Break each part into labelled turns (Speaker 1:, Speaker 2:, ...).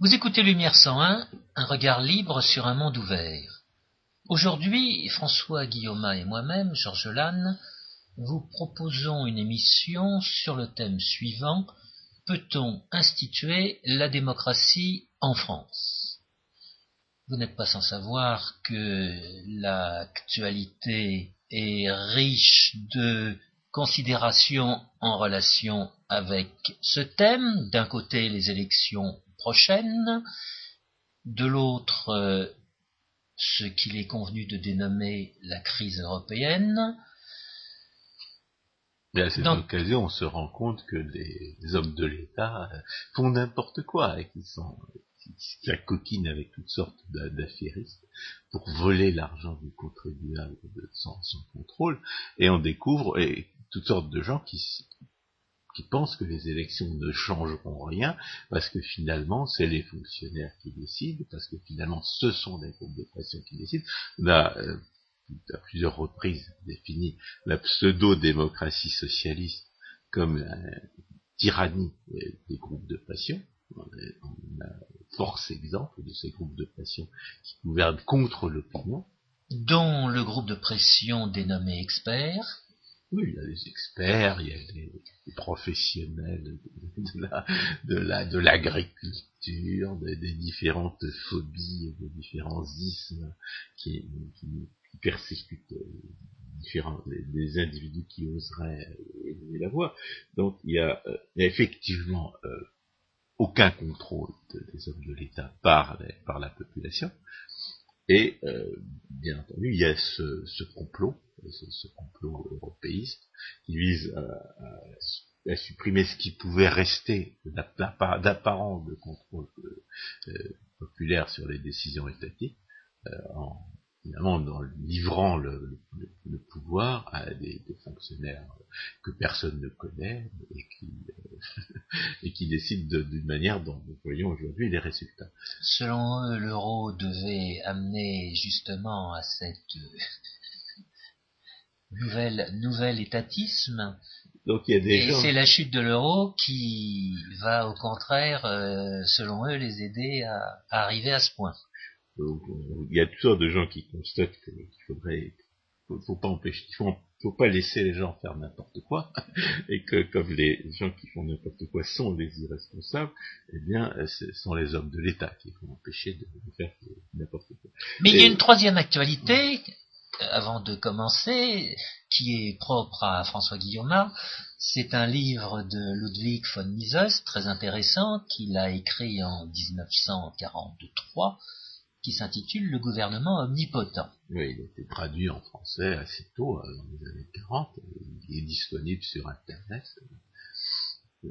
Speaker 1: Vous écoutez Lumière 101, un regard libre sur un monde ouvert. Aujourd'hui, François Guillaume et moi-même, Georges Lannes, vous proposons une émission sur le thème suivant Peut-on instituer la démocratie en France? Vous n'êtes pas sans savoir que l'actualité est riche de considérations en relation avec ce thème. D'un côté, les élections de l'autre, euh, ce qu'il est convenu de dénommer la crise européenne.
Speaker 2: Mais à cette occasion, on se rend compte que les, hommes de l'État euh, font n'importe quoi et qu'ils sont qui coquine avec toutes sortes d'affairistes pour voler l'argent du contribuable sans, sans, contrôle, et on découvre et toutes sortes de gens qui, qui pensent que les élections ne changeront rien, parce que finalement, c'est les fonctionnaires qui décident, parce que finalement, ce sont des groupes de pression qui décident. On a, euh, à plusieurs reprises, défini la pseudo-démocratie socialiste comme une tyrannie des groupes de pression. On a force exemple de ces groupes de pression qui gouvernent contre l'opinion.
Speaker 1: Dont le groupe de pression dénommé expert,
Speaker 2: oui, il y a des experts, il y a des, professionnels de, la, de l'agriculture, des, différentes phobies, des différents ismes qui, persécutent euh, différents, des, individus qui oseraient élever la voix. Donc il y a euh, effectivement euh, aucun contrôle des hommes de l'État par, par la population. Et bien entendu, il y a ce, ce complot ce, complot européiste, qui vise à, supprimer ce qui pouvait rester d'apparent de contrôle euh, populaire sur les décisions étatiques, euh, en finalement en livrant le, pouvoir à des, fonctionnaires que personne ne connaît et qui, euh, et qui décident d'une manière dont nous voyons aujourd'hui les résultats.
Speaker 1: Selon eux, l'euro devait amener justement à cette nouvel, nouvel étatisme. Donc il y a des et c'est la chute de l'euro qui va au contraire, euh, selon eux, les aider à, arriver à ce point.
Speaker 2: il y a toutes sortes de gens qui constatent qu'il faudrait, faut, faut pas empêcher, il faut, faut pas laisser les gens faire n'importe quoi, et que comme les gens qui font n'importe quoi sont les irresponsables, eh bien, ce sont les hommes de l'État qui vont empêcher de, faire n'importe quoi.
Speaker 1: Mais il y a une troisième actualité avant de commencer, qui est propre à François Guillaume, c'est un livre de Ludwig von Mises, très intéressant, qu'il a écrit en 1943, qui s'intitule Le gouvernement omnipotent.
Speaker 2: Oui, il a été traduit en français assez tôt, euh, dans les années 40, il est disponible sur Internet. Euh,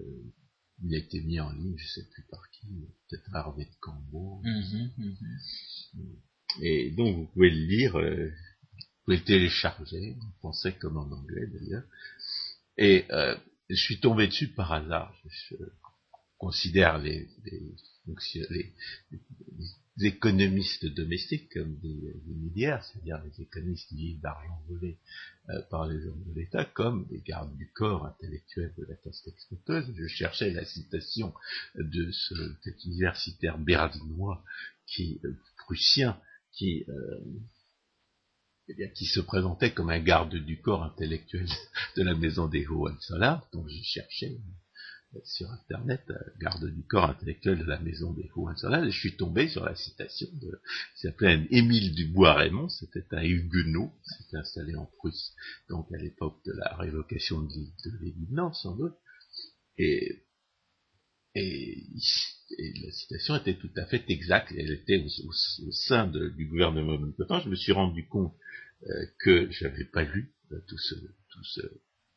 Speaker 2: il a été mis en ligne, je ne sais plus par qui, peut-être Harvey de Cambo. Mhm, mhm. Et donc vous pouvez le lire, euh, pouvez télécharger, en français comme en anglais d'ailleurs. Et euh, je suis tombé dessus par hasard. Je, considère les, les, économistes domestiques comme des, milliards, c'est-à-dire les économistes qui vivent d'argent volé euh, par les hommes de l'État, comme des gardes du corps intellectuel de la caste exploiteuse. Je cherchais la citation de ce, cet universitaire berlinois qui, euh, prussien, qui euh, eh qui se présentait comme un garde du corps intellectuel de la maison des Hohenzollern, donc j'ai cherché euh, sur Internet, garde du corps intellectuel de la maison des Hohenzollern, et je suis tombé sur la citation de, il s'appelait Émile Dubois-Raymond, c'était un huguenot, s'était installé en Prusse, donc à l'époque de la révocation de, de sans doute, et, la citation était tout à fait exacte, elle était au, sein du gouvernement omnipotent, je me suis rendu compte que j'avais pas lu euh, tout ce, tout ce,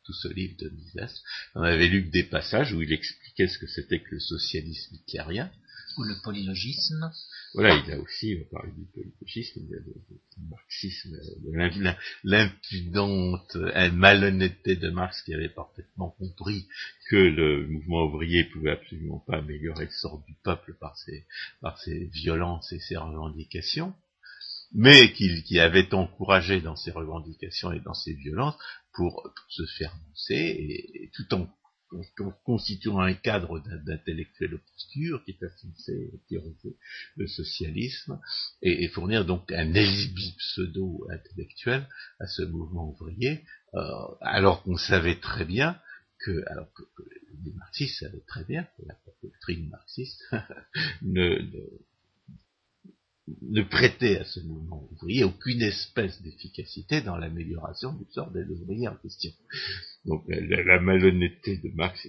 Speaker 2: tout ce livre de Mises. On avait lu que des passages où il expliquait ce que c'était que le socialisme hitlérien.
Speaker 1: Ou le polylogisme.
Speaker 2: Voilà, il a aussi parlé du polylogisme, du marxisme, de l'impudente malhonnêteté de Marx qui avait parfaitement compris que le mouvement ouvrier pouvait absolument pas améliorer le sort du peuple par ses, par ses violences et ses revendications mais qui, avait encouragé dans ses revendications et dans ses violences pour, se faire mousser, et, tout en constituant un cadre d'intellectuels obscurs qui est censé théoriser le socialisme et, fournir donc un alibi pseudo-intellectuel à ce mouvement ouvrier, euh, alors qu'on savait très bien que, alors que, les marxistes savaient très bien que la doctrine marxiste ne, ne prêtait à ce mouvement ouvrier aucune espèce d'efficacité dans l'amélioration du sort des ouvriers en question. Donc la, malhonnêteté de Marx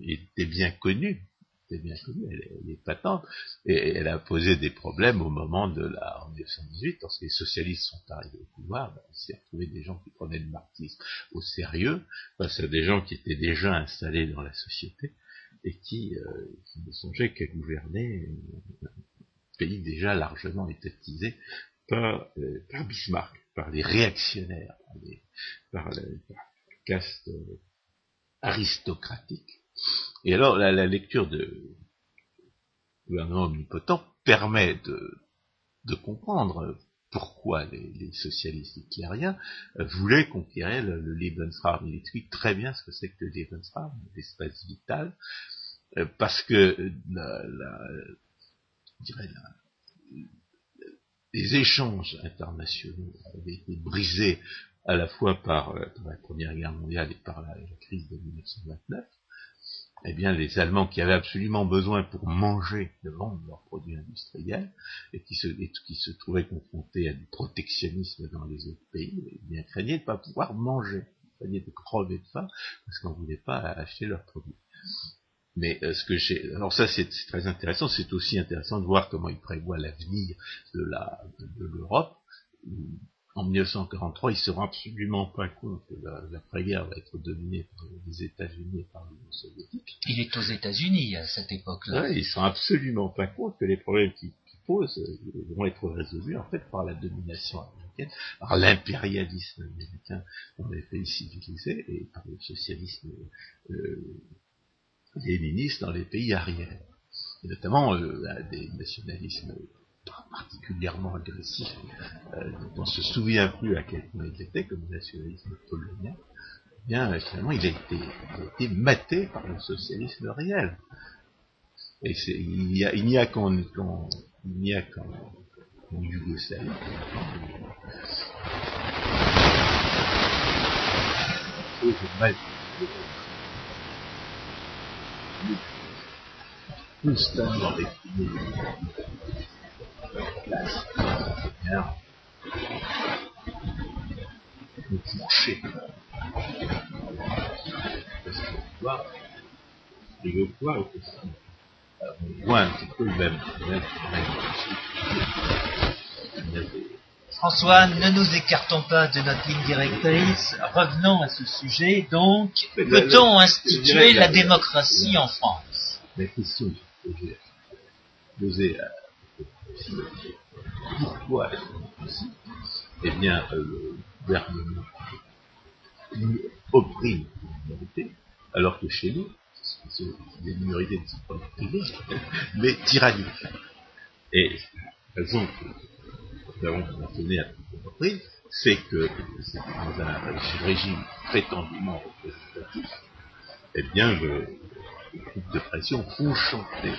Speaker 2: était, bien connue, était bien connue, elle, est patente, et elle a posé des problèmes au moment de la en 1918, lorsque les socialistes sont arrivés au pouvoir, ben, on s'est retrouvé des gens qui prenaient le marxisme au sérieux, face à des gens qui étaient déjà installés dans la société, et qui, euh, qui ne songeait qu'à gouverner un pays déjà largement étatisé par, euh, par Bismarck, par les réactionnaires, par, la, caste euh, aristocratique. Et alors la, la lecture de gouvernement omnipotent permet de, de comprendre pourquoi les, socialistes hitlériens euh, voulaient conquérir le, le, Lebensraum. Il explique très bien ce que c'est que le Lebensraum, l'espace vital, euh, parce que euh, la, les échanges internationaux avaient été brisés à la fois par, la Première Guerre mondiale et par la, crise de 1929, eh bien, les Allemands qui avaient absolument besoin pour manger de vendre leurs produits industriels et qui se, qui se trouvaient confrontés à du protectionnisme dans les autres pays, eh bien, craignaient de ne pas pouvoir manger, craignaient de crever de faim parce qu'on ne voulait pas acheter leurs produits. Mais euh, ce que j'ai, alors ça c'est très intéressant, c'est aussi intéressant de voir comment il prévoit l'avenir de la de, l'Europe. En 1943, ils ne se rend absolument pas compte que l'après-guerre va être dominée par les États-Unis et par l'Union soviétique.
Speaker 1: Il est aux États-Unis à cette époque-là.
Speaker 2: Ouais, ils ne se rend absolument pas compte que les problèmes qui, posent euh, vont être résolus en fait par la domination américaine, par l'impérialisme américain dans les pays civilisés et par le socialisme euh, léninistes dans les pays arrière, et notamment euh, des nationalismes particulièrement agressifs, euh, dont on se souvient plus à quel point ils étaient, comme le nationalisme polonais, eh bien finalement il a été, été maté par le socialisme réel. Et il n'y a, il n'y a qu'en il n'y a qu'en Yougoslavie mal constamment réprimé la bien nous fourcher. Parce que le pouvoir, et le pouvoir est aussi, on voit un petit peu le même, le même,
Speaker 1: le même François, ne nous écartons pas de notre ligne directrice. Revenons à ce sujet. Donc, peut-on instituer la, démocratie en France?
Speaker 2: La question posée à pourquoi Eh bien, euh, le gouvernement opprime les minorités, alors que chez nous, les minorités ne sont pas privées, mais tyranniques. Et elles ont nous avons mentionné à plusieurs reprises, c'est que dans un régime prétendument représentatif, eh bien, le, les groupes de pression font chanter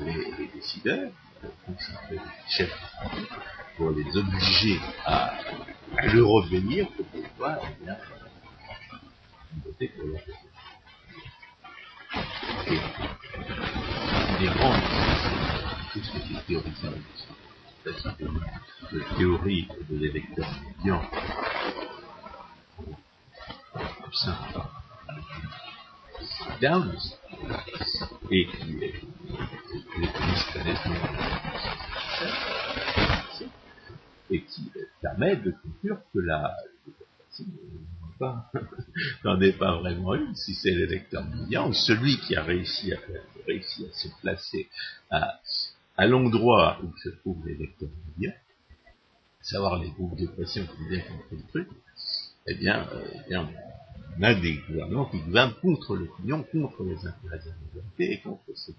Speaker 2: les, décideurs, font chanter les chefs pour les obliger à, à le revenir pour pouvoir, eh bien, voter pour leur Et les tout ce qui de théorie de l'électeur médian Downs et qui est et qui permet de conclure que la n'en est pas vraiment une, si c'est l'électeur médian, celui qui a réussi à, réussi à se placer à, à l'endroit où se trouvent les lecteurs médias, savoir les groupes de pression qui viennent contre le truc, eh bien, euh, eh bien, on a des gouvernements qui gouvernent contre l'opinion, contre les intérêts de la majorité et contre ce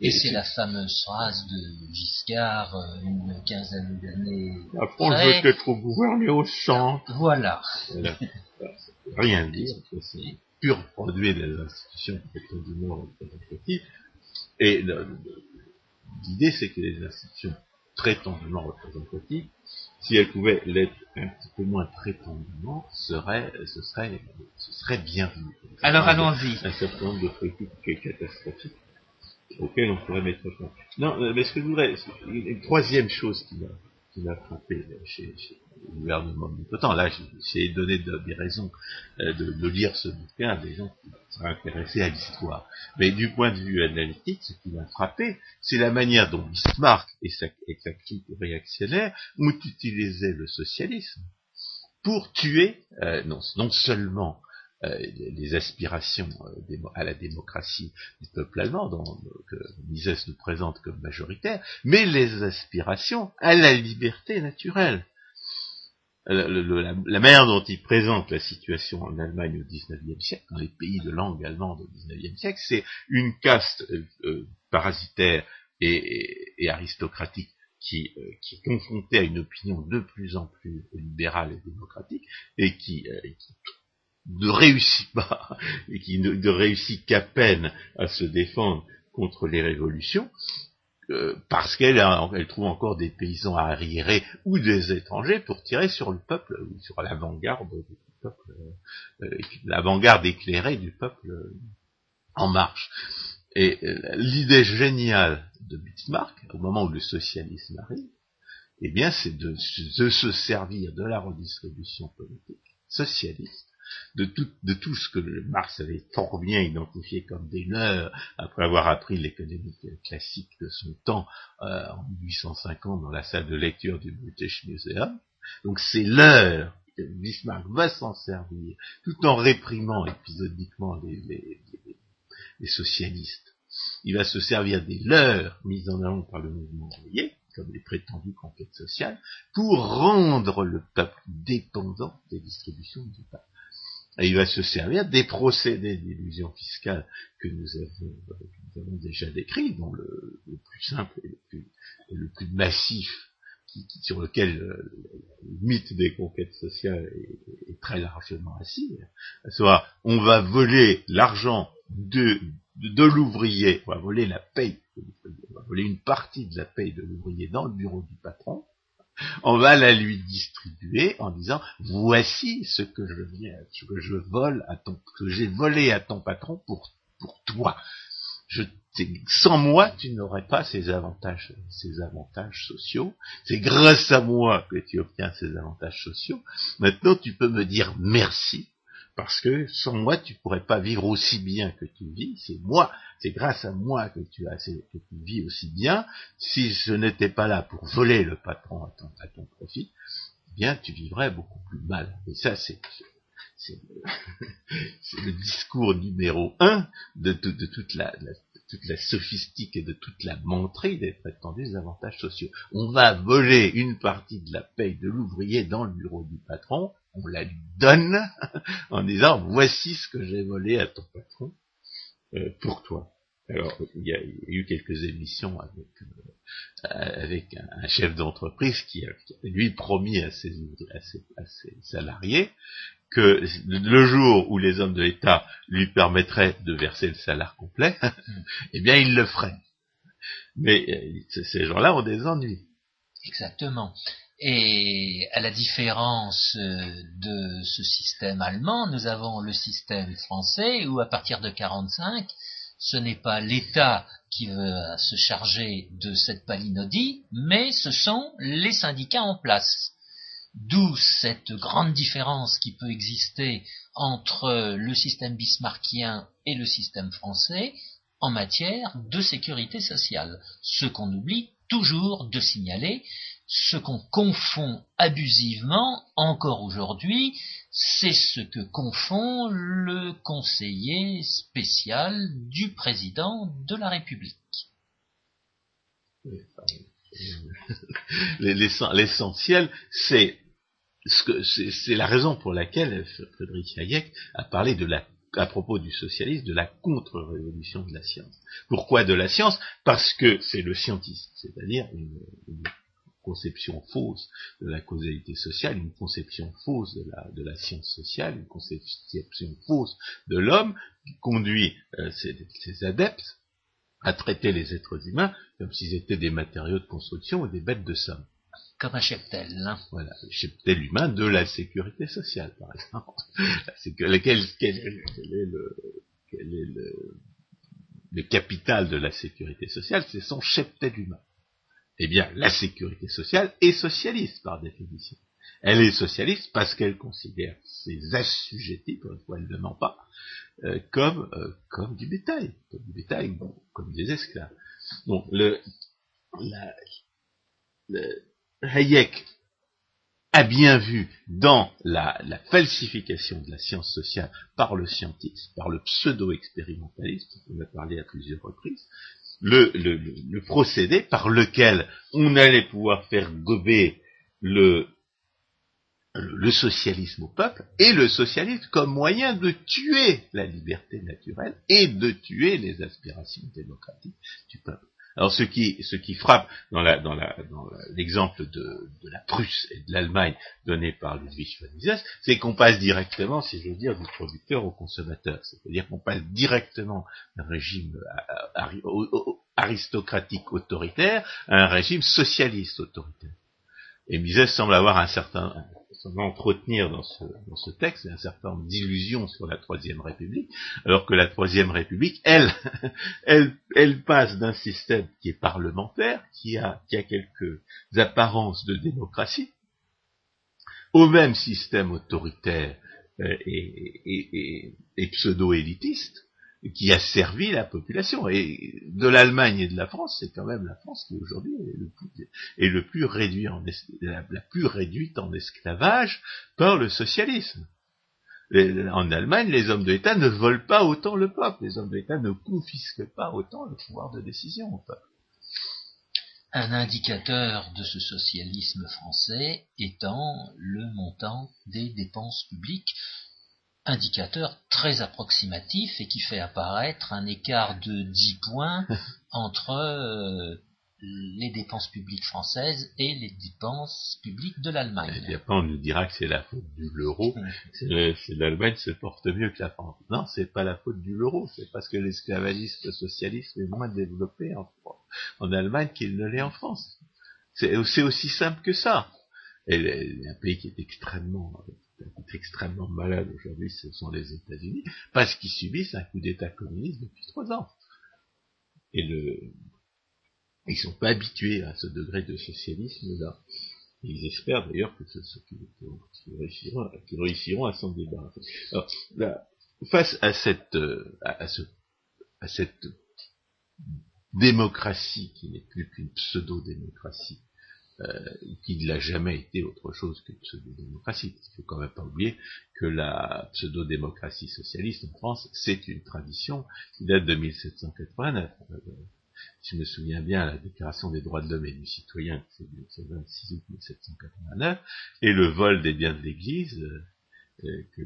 Speaker 1: et c'est la fameuse phrase de Giscard, euh, une quinzaine d'années.
Speaker 2: La France veut être gouvernée au centre.
Speaker 1: Voilà.
Speaker 2: Rien dire. pur produit des institutions prétendument représentatives. Et l'idée, c'est que les institutions prétendument représentatives, si elles pouvaient l'être un petit peu moins prétendument, serait, ce serait, ce serait bien vu.
Speaker 1: Alors allons-y.
Speaker 2: Un certain nombre de pratiques catastrophiques auxquelles on pourrait mettre fin. Non, mais ce que je voudrais, une troisième chose qui m'a qui m'a frappé chez, le gouvernement temps. Là, j'ai donné des raisons euh, de, lire ce bouquin à des gens qui seraient intéressés à l'histoire. Mais du point de vue analytique, ce qui m'a frappé, c'est la manière dont Bismarck et sa, clique réactionnaire ont utilisé le socialisme pour tuer euh, non, seulement les aspirations euh, à la démocratie du peuple allemand, que Mises nous présente comme majoritaire, mais les aspirations à la liberté naturelle. Euh, la, manière dont il présente la situation en Allemagne au XIXe siècle, dans les pays de langue allemande au XIXe siècle, c'est une caste parasitaire et, aristocratique qui, est confrontée à une opinion de plus en plus libérale et démocratique, et qui ne réussit pas, et qui ne, réussit qu'à peine à se défendre contre les révolutions, euh, parce qu'elle elle trouve encore des paysans arriérés ou des étrangers pour tirer sur le peuple, sur l'avant-garde du peuple, euh, euh, l'avant-garde éclairée du peuple en marche. Et l'idée géniale de Bismarck, au moment où le socialisme arrive, eh bien, c'est de se servir de la redistribution politique socialiste de tout, ce que Marx avait fort bien identifié comme des leurs, après avoir appris l'économie classique de son temps euh, en 1850 dans la salle de lecture du British Museum. Donc c'est l'heure que Bismarck va s'en servir, tout en réprimant épisodiquement les, les, socialistes. Il va se servir des leurs mises en avant par le mouvement ouvrier, comme les prétendues conquêtes sociales, pour rendre le peuple dépendant des distributions du peuple. Il va se servir des procédés d'illusion fiscale que nous avons, déjà décrits, dont le, plus simple et le plus, massif, sur lequel le, mythe des conquêtes sociales est, très largement assis. Savoir, on va voler l'argent de, de, l'ouvrier, on va voler la paye, on va voler une partie de la paye de l'ouvrier dans le bureau du patron, on va la lui distribuer en disant voici ce que je viens, ce que je vole à ton, que j'ai volé à ton patron pour pour toi. Je, sans moi, tu n'aurais pas ces avantages, ces avantages sociaux. C'est grâce à moi que tu obtiens ces avantages sociaux. Maintenant, tu peux me dire merci parce que sans moi, tu pourrais pas vivre aussi bien que tu vis. C'est moi, c'est grâce à moi que tu as, que tu vis aussi bien. Si je n'étais pas là pour voler le patron à ton, profit, eh bien, tu vivrais beaucoup plus mal. Et ça, c'est, c'est le, discours numéro un de, toute la, toute la sophistique et de toute la menterie des prétendus avantages sociaux. On va voler une partie de la paye de l'ouvrier dans le bureau du patron, on la lui donne en disant voici ce que j'ai volé à ton patron euh, pour toi. Alors, il y, a, eu quelques émissions avec, euh, avec un, chef d'entreprise qui, a, lui promis à ses, à ses, salariés que le jour où les hommes de l'État lui permettraient de verser le salaire complet, eh bien, il le ferait. Mais euh, ces gens-là ont des ennuis.
Speaker 1: Exactement. Et à la différence euh, de ce système allemand, nous avons le système français où à partir de 45, ce n'est pas l'État qui va se charger de cette palinodie, mais ce sont les syndicats en place. D'où cette grande différence qui peut exister entre le système bismarckien et le système français en matière de sécurité sociale. Ce qu'on oublie toujours de signaler, ce qu'on confond abusivement encore aujourd'hui, c'est ce que confond le conseiller spécial du président de la République.
Speaker 2: L'essentiel, c'est c'est la raison pour laquelle Frédéric Hayek a parlé à propos du socialisme, de la contre-révolution de la science. Pourquoi de la science? Parce que c'est le scientiste, c'est-à-dire une conception fausse de la causalité sociale, une conception fausse de la, science sociale, une conception fausse de l'homme qui conduit euh, ses, adeptes à traiter les êtres humains comme s'ils étaient des matériaux de construction ou des bêtes de somme.
Speaker 1: Comme un cheptel. Hein.
Speaker 2: Voilà, le cheptel humain de la sécurité sociale, par exemple. C'est que, quel, quel, est le, quel est le, le capital de la sécurité sociale, c'est son cheptel humain. Eh bien, la sécurité sociale est socialiste par définition. Elle est socialiste parce qu'elle considère ses assujettis, pour une fois elle ne ment pas, euh, comme, euh, comme du bétail, comme du bétail, comme des esclaves. Donc, le, la, le Hayek a bien vu dans la, falsification de la science sociale par le scientisme, par le pseudo-expérimentaliste, on a parlé à plusieurs reprises, le, procédé par lequel on allait pouvoir faire gober le socialisme au peuple et le socialisme comme moyen de tuer la liberté naturelle et de tuer les aspirations démocratiques du peuple. Alors ce qui, ce qui frappe dans, l'exemple de, la Prusse et de l'Allemagne donné par Ludwig von Mises, c'est qu'on passe directement, si je veux dire, du producteur au consommateur. C'est-à-dire qu'on passe directement d'un régime aristocratique autoritaire à un régime socialiste autoritaire. Et Mises semble avoir un certain, entretenir dans ce, dans ce texte un certain nombre d'illusions sur la Troisième République, alors que la Troisième République, elle, elle, elle passe d'un système qui est parlementaire, qui a, qui a quelques apparences de démocratie, au même système autoritaire euh, et, et, et pseudo-élitiste, qui a servi la population. Et de l'Allemagne et de la France, c'est quand même la France qui aujourd'hui est le plus, réduit en la, plus réduite en esclavage par le socialisme. En Allemagne, les hommes de l'État ne volent pas autant le peuple, les hommes de l'État ne confisquent pas autant le pouvoir de décision au peuple.
Speaker 1: Un indicateur de ce socialisme français étant le montant des dépenses publiques indicateur très approximatif et qui fait apparaître un écart de 10 points entre euh, les dépenses publiques françaises et les dépenses publiques de l'Allemagne.
Speaker 2: Et après, on nous dira que c'est la faute du l'euro, c'est l'Allemagne se porte mieux que la France. Non, c'est pas la faute du l'euro, c'est parce que l'esclavagisme socialiste est moins développé en, en Allemagne qu'il ne l'est en France. C'est aussi simple que ça. Et un pays qui est extrêmement extrêmement malade aujourd'hui, ce sont les États-Unis, parce qu'ils subissent un coup d'État communiste depuis trois ans. Et le, ils sont pas habitués à ce degré de socialisme-là. Ils espèrent d'ailleurs que ce, qu'ils réussiront, réussiront, à s'en débarrasser. Alors, face à cette, à, ce, cette démocratie qui n'est plus qu'une pseudo-démocratie, euh, qui ne l'a jamais été autre chose que pseudo-démocratie. Il ne faut quand même pas oublier que la pseudo-démocratie socialiste en France, c'est une tradition qui date de 1789. Euh, si je me souviens bien, la Déclaration des droits de l'homme et du citoyen, c'est le 26 août 1789, et le vol des biens de l'Église, euh, euh, que,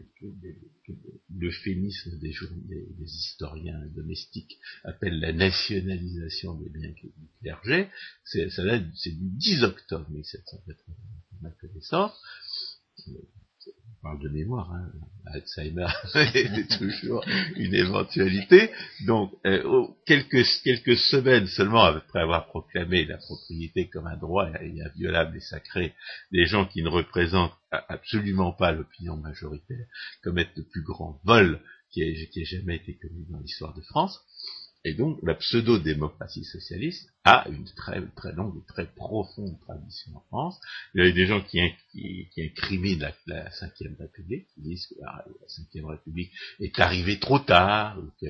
Speaker 2: que, l'euphémisme des, des, des, historiens domestiques appelle la nationalisation des biens du clergé, c'est, c'est du 10 octobre 1780, ma connaissance, on parle de mémoire, hein. Alzheimer est toujours une éventualité. Donc, euh, quelques, semaines seulement après avoir proclamé la propriété comme un droit inviolable et sacré, des gens qui ne représentent absolument pas l'opinion majoritaire commettent le plus grand vol qui ait jamais été commis dans l'histoire de France. Et donc, la pseudo-démocratie socialiste a une très, très longue très profonde tradition en France. Il y a des gens qui, qui, incriminent la, la Cinquième République, qui disent que la, Cinquième République est arrivée trop tard, que,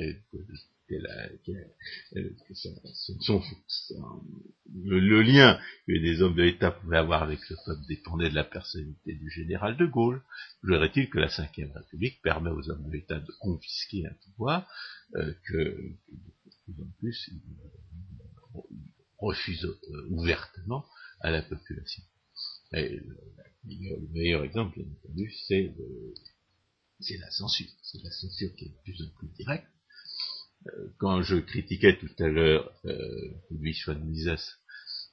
Speaker 2: le, lien que les hommes de l'État pouvaient avoir avec le peuple dépendait de la personnalité du général de Gaulle. J'aurais-il que la Cinquième République permet aux hommes de l'État de confisquer un pouvoir euh, que plus en plus, ils refusent euh, ouvertement à la population. Et le, meilleur exemple, bien entendu, c'est la censure. C'est la censure qui est de plus en plus directe. Euh, quand je critiquais tout à l'heure euh, Euh,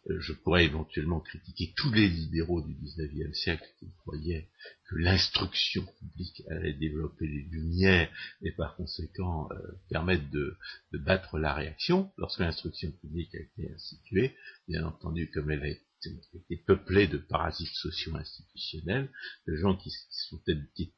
Speaker 2: je pourrais éventuellement critiquer tous les libéraux du XIXe siècle qui croyaient que l'instruction publique allait développer les lumières et par conséquent euh, permettre de, battre la réaction. Lorsque l'instruction publique a été instituée, bien entendu, comme elle a été peuplée de parasites socio-institutionnels, de gens qui, sont, qui,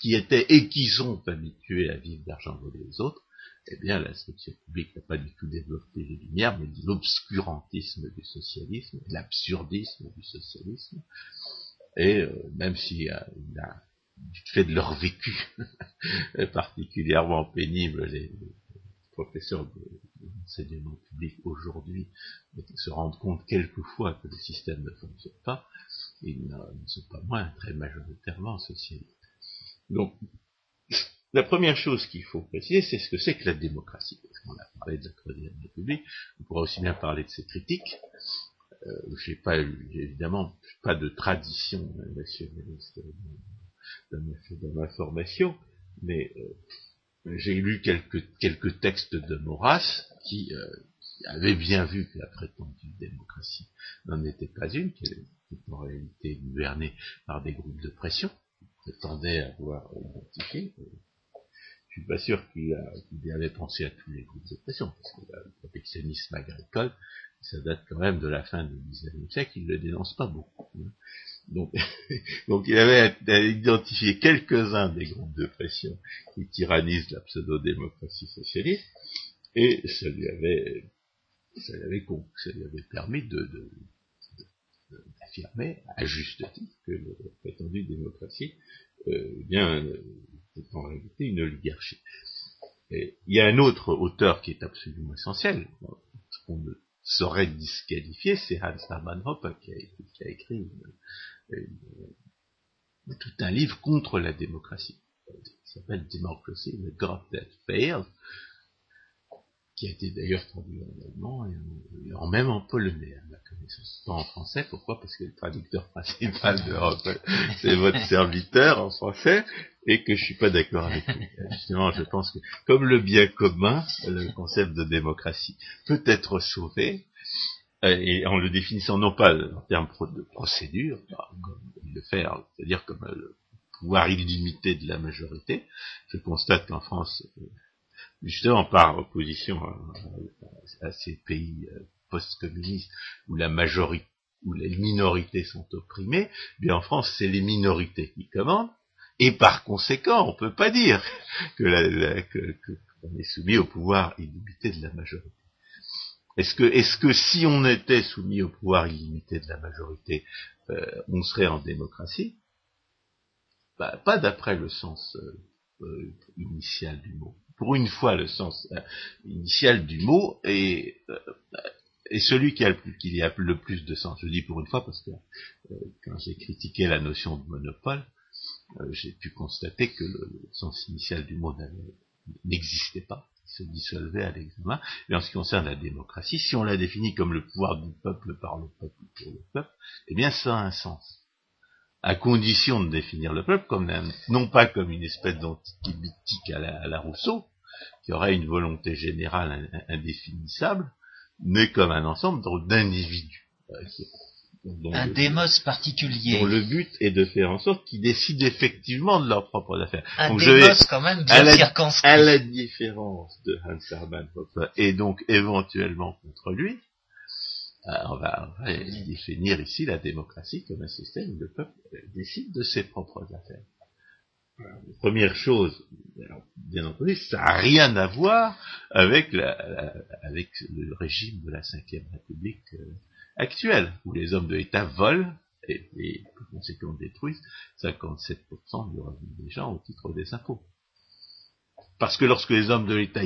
Speaker 2: qui étaient et qui sont habitués à vivre d'argent volé aux autres, eh bien, l'instruction publique n'a pas du tout développé les lumières, mais l'obscurantisme du socialisme, l'absurdisme du socialisme. Et euh, même si euh, a, du fait de leur vécu particulièrement pénible, les, professeurs d'enseignement public aujourd'hui se rendent compte quelquefois que le système ne fonctionne pas, ils ne sont pas moins très majoritairement socialistes. Donc, la première chose qu'il faut préciser, c'est ce que c'est que la démocratie. On a parlé de la Troisième République, on pourra aussi bien parler de ses critiques. Euh, j'ai pas évidemment pas de tradition nationaliste dans ma, formation, mais euh, j'ai lu quelques, quelques textes de Maurras qui, euh, avait bien vu que la prétendue démocratie n'en était pas une, qu'elle était en réalité gouvernée par des groupes de pression, qui prétendaient avoir identifié, je suis pas sûr qu'il avait pensé à tous les groupes de pression, parce que le protectionnisme agricole, ça date quand même de la fin du XIXe siècle, il ne le dénonce pas beaucoup. Hein. Donc, donc il avait identifié quelques-uns des groupes de pression qui tyrannisent la pseudo-démocratie socialiste, et ça lui avait, ça lui avait, ça lui avait permis de, de à juste titre que la prétendue démocratie eh bien, c'est en réalité une oligarchie. Et il y a un autre auteur qui est absolument essentiel, ce qu'on ne saurait disqualifier, c'est Hans Hermann Hoppe qui a, écrit tout un livre contre la démocratie. Il s'appelle Democracy, the God That Fails, qui a été d'ailleurs traduit en allemand et en, même en polonais, à ma connaissance. Pas en français, pourquoi? Parce que le traducteur principal de c'est votre serviteur en français, et que je suis pas d'accord avec lui. Justement, je pense que comme le bien commun, le concept de démocratie peut être sauvé, euh, et en le définissant non pas en termes de procédure, comme le faire, c'est-à-dire comme le pouvoir illimité de la majorité, je constate qu'en France, euh, justement par opposition à, ces pays euh, post-communistes où la majorité, où les minorités sont opprimées, bien en France c'est les minorités qui commandent, et par conséquent on ne peut pas dire que, qu'on est soumis au pouvoir illimité de la majorité. Est-ce que, est-ce que si on était soumis au pouvoir illimité de la majorité, euh, on serait en démocratie? Bah, Pas d'après le sens euh, initial du mot pour une fois le sens euh, initial du mot et, euh, celui qui a, le plus, de sens. Je dis pour une fois parce que euh, quand j'ai critiqué la notion de monopole, j'ai pu constater que le, sens initial du mot n'existait pas, se dissolvait à l'examen. Et en ce qui concerne la démocratie, si on la définit comme le pouvoir du peuple par le peuple pour le peuple, eh bien ça a un sens à condition de définir le peuple comme non pas comme une espèce d'entité mythique à la, Rousseau, qui aurait une volonté générale indéfinissable, mais comme un ensemble d'individus.
Speaker 1: Euh, un démos particulier.
Speaker 2: Dont le but est de faire en sorte qu'ils décident effectivement de leurs propres affaires.
Speaker 1: Un démos quand même bien à circonscrit.
Speaker 2: À la différence de Hans Hermann Hoppe, et donc éventuellement contre lui, euh, on va, définir ici la démocratie comme un système où le peuple décide de ses propres affaires. Première chose, bien entendu, ça n'a rien à voir avec, le régime de la Ve République euh, actuelle, où les hommes de l'État volent et, et par conséquent détruisent 57% du revenu des gens au titre des impôts. Parce que lorsque les hommes de l'État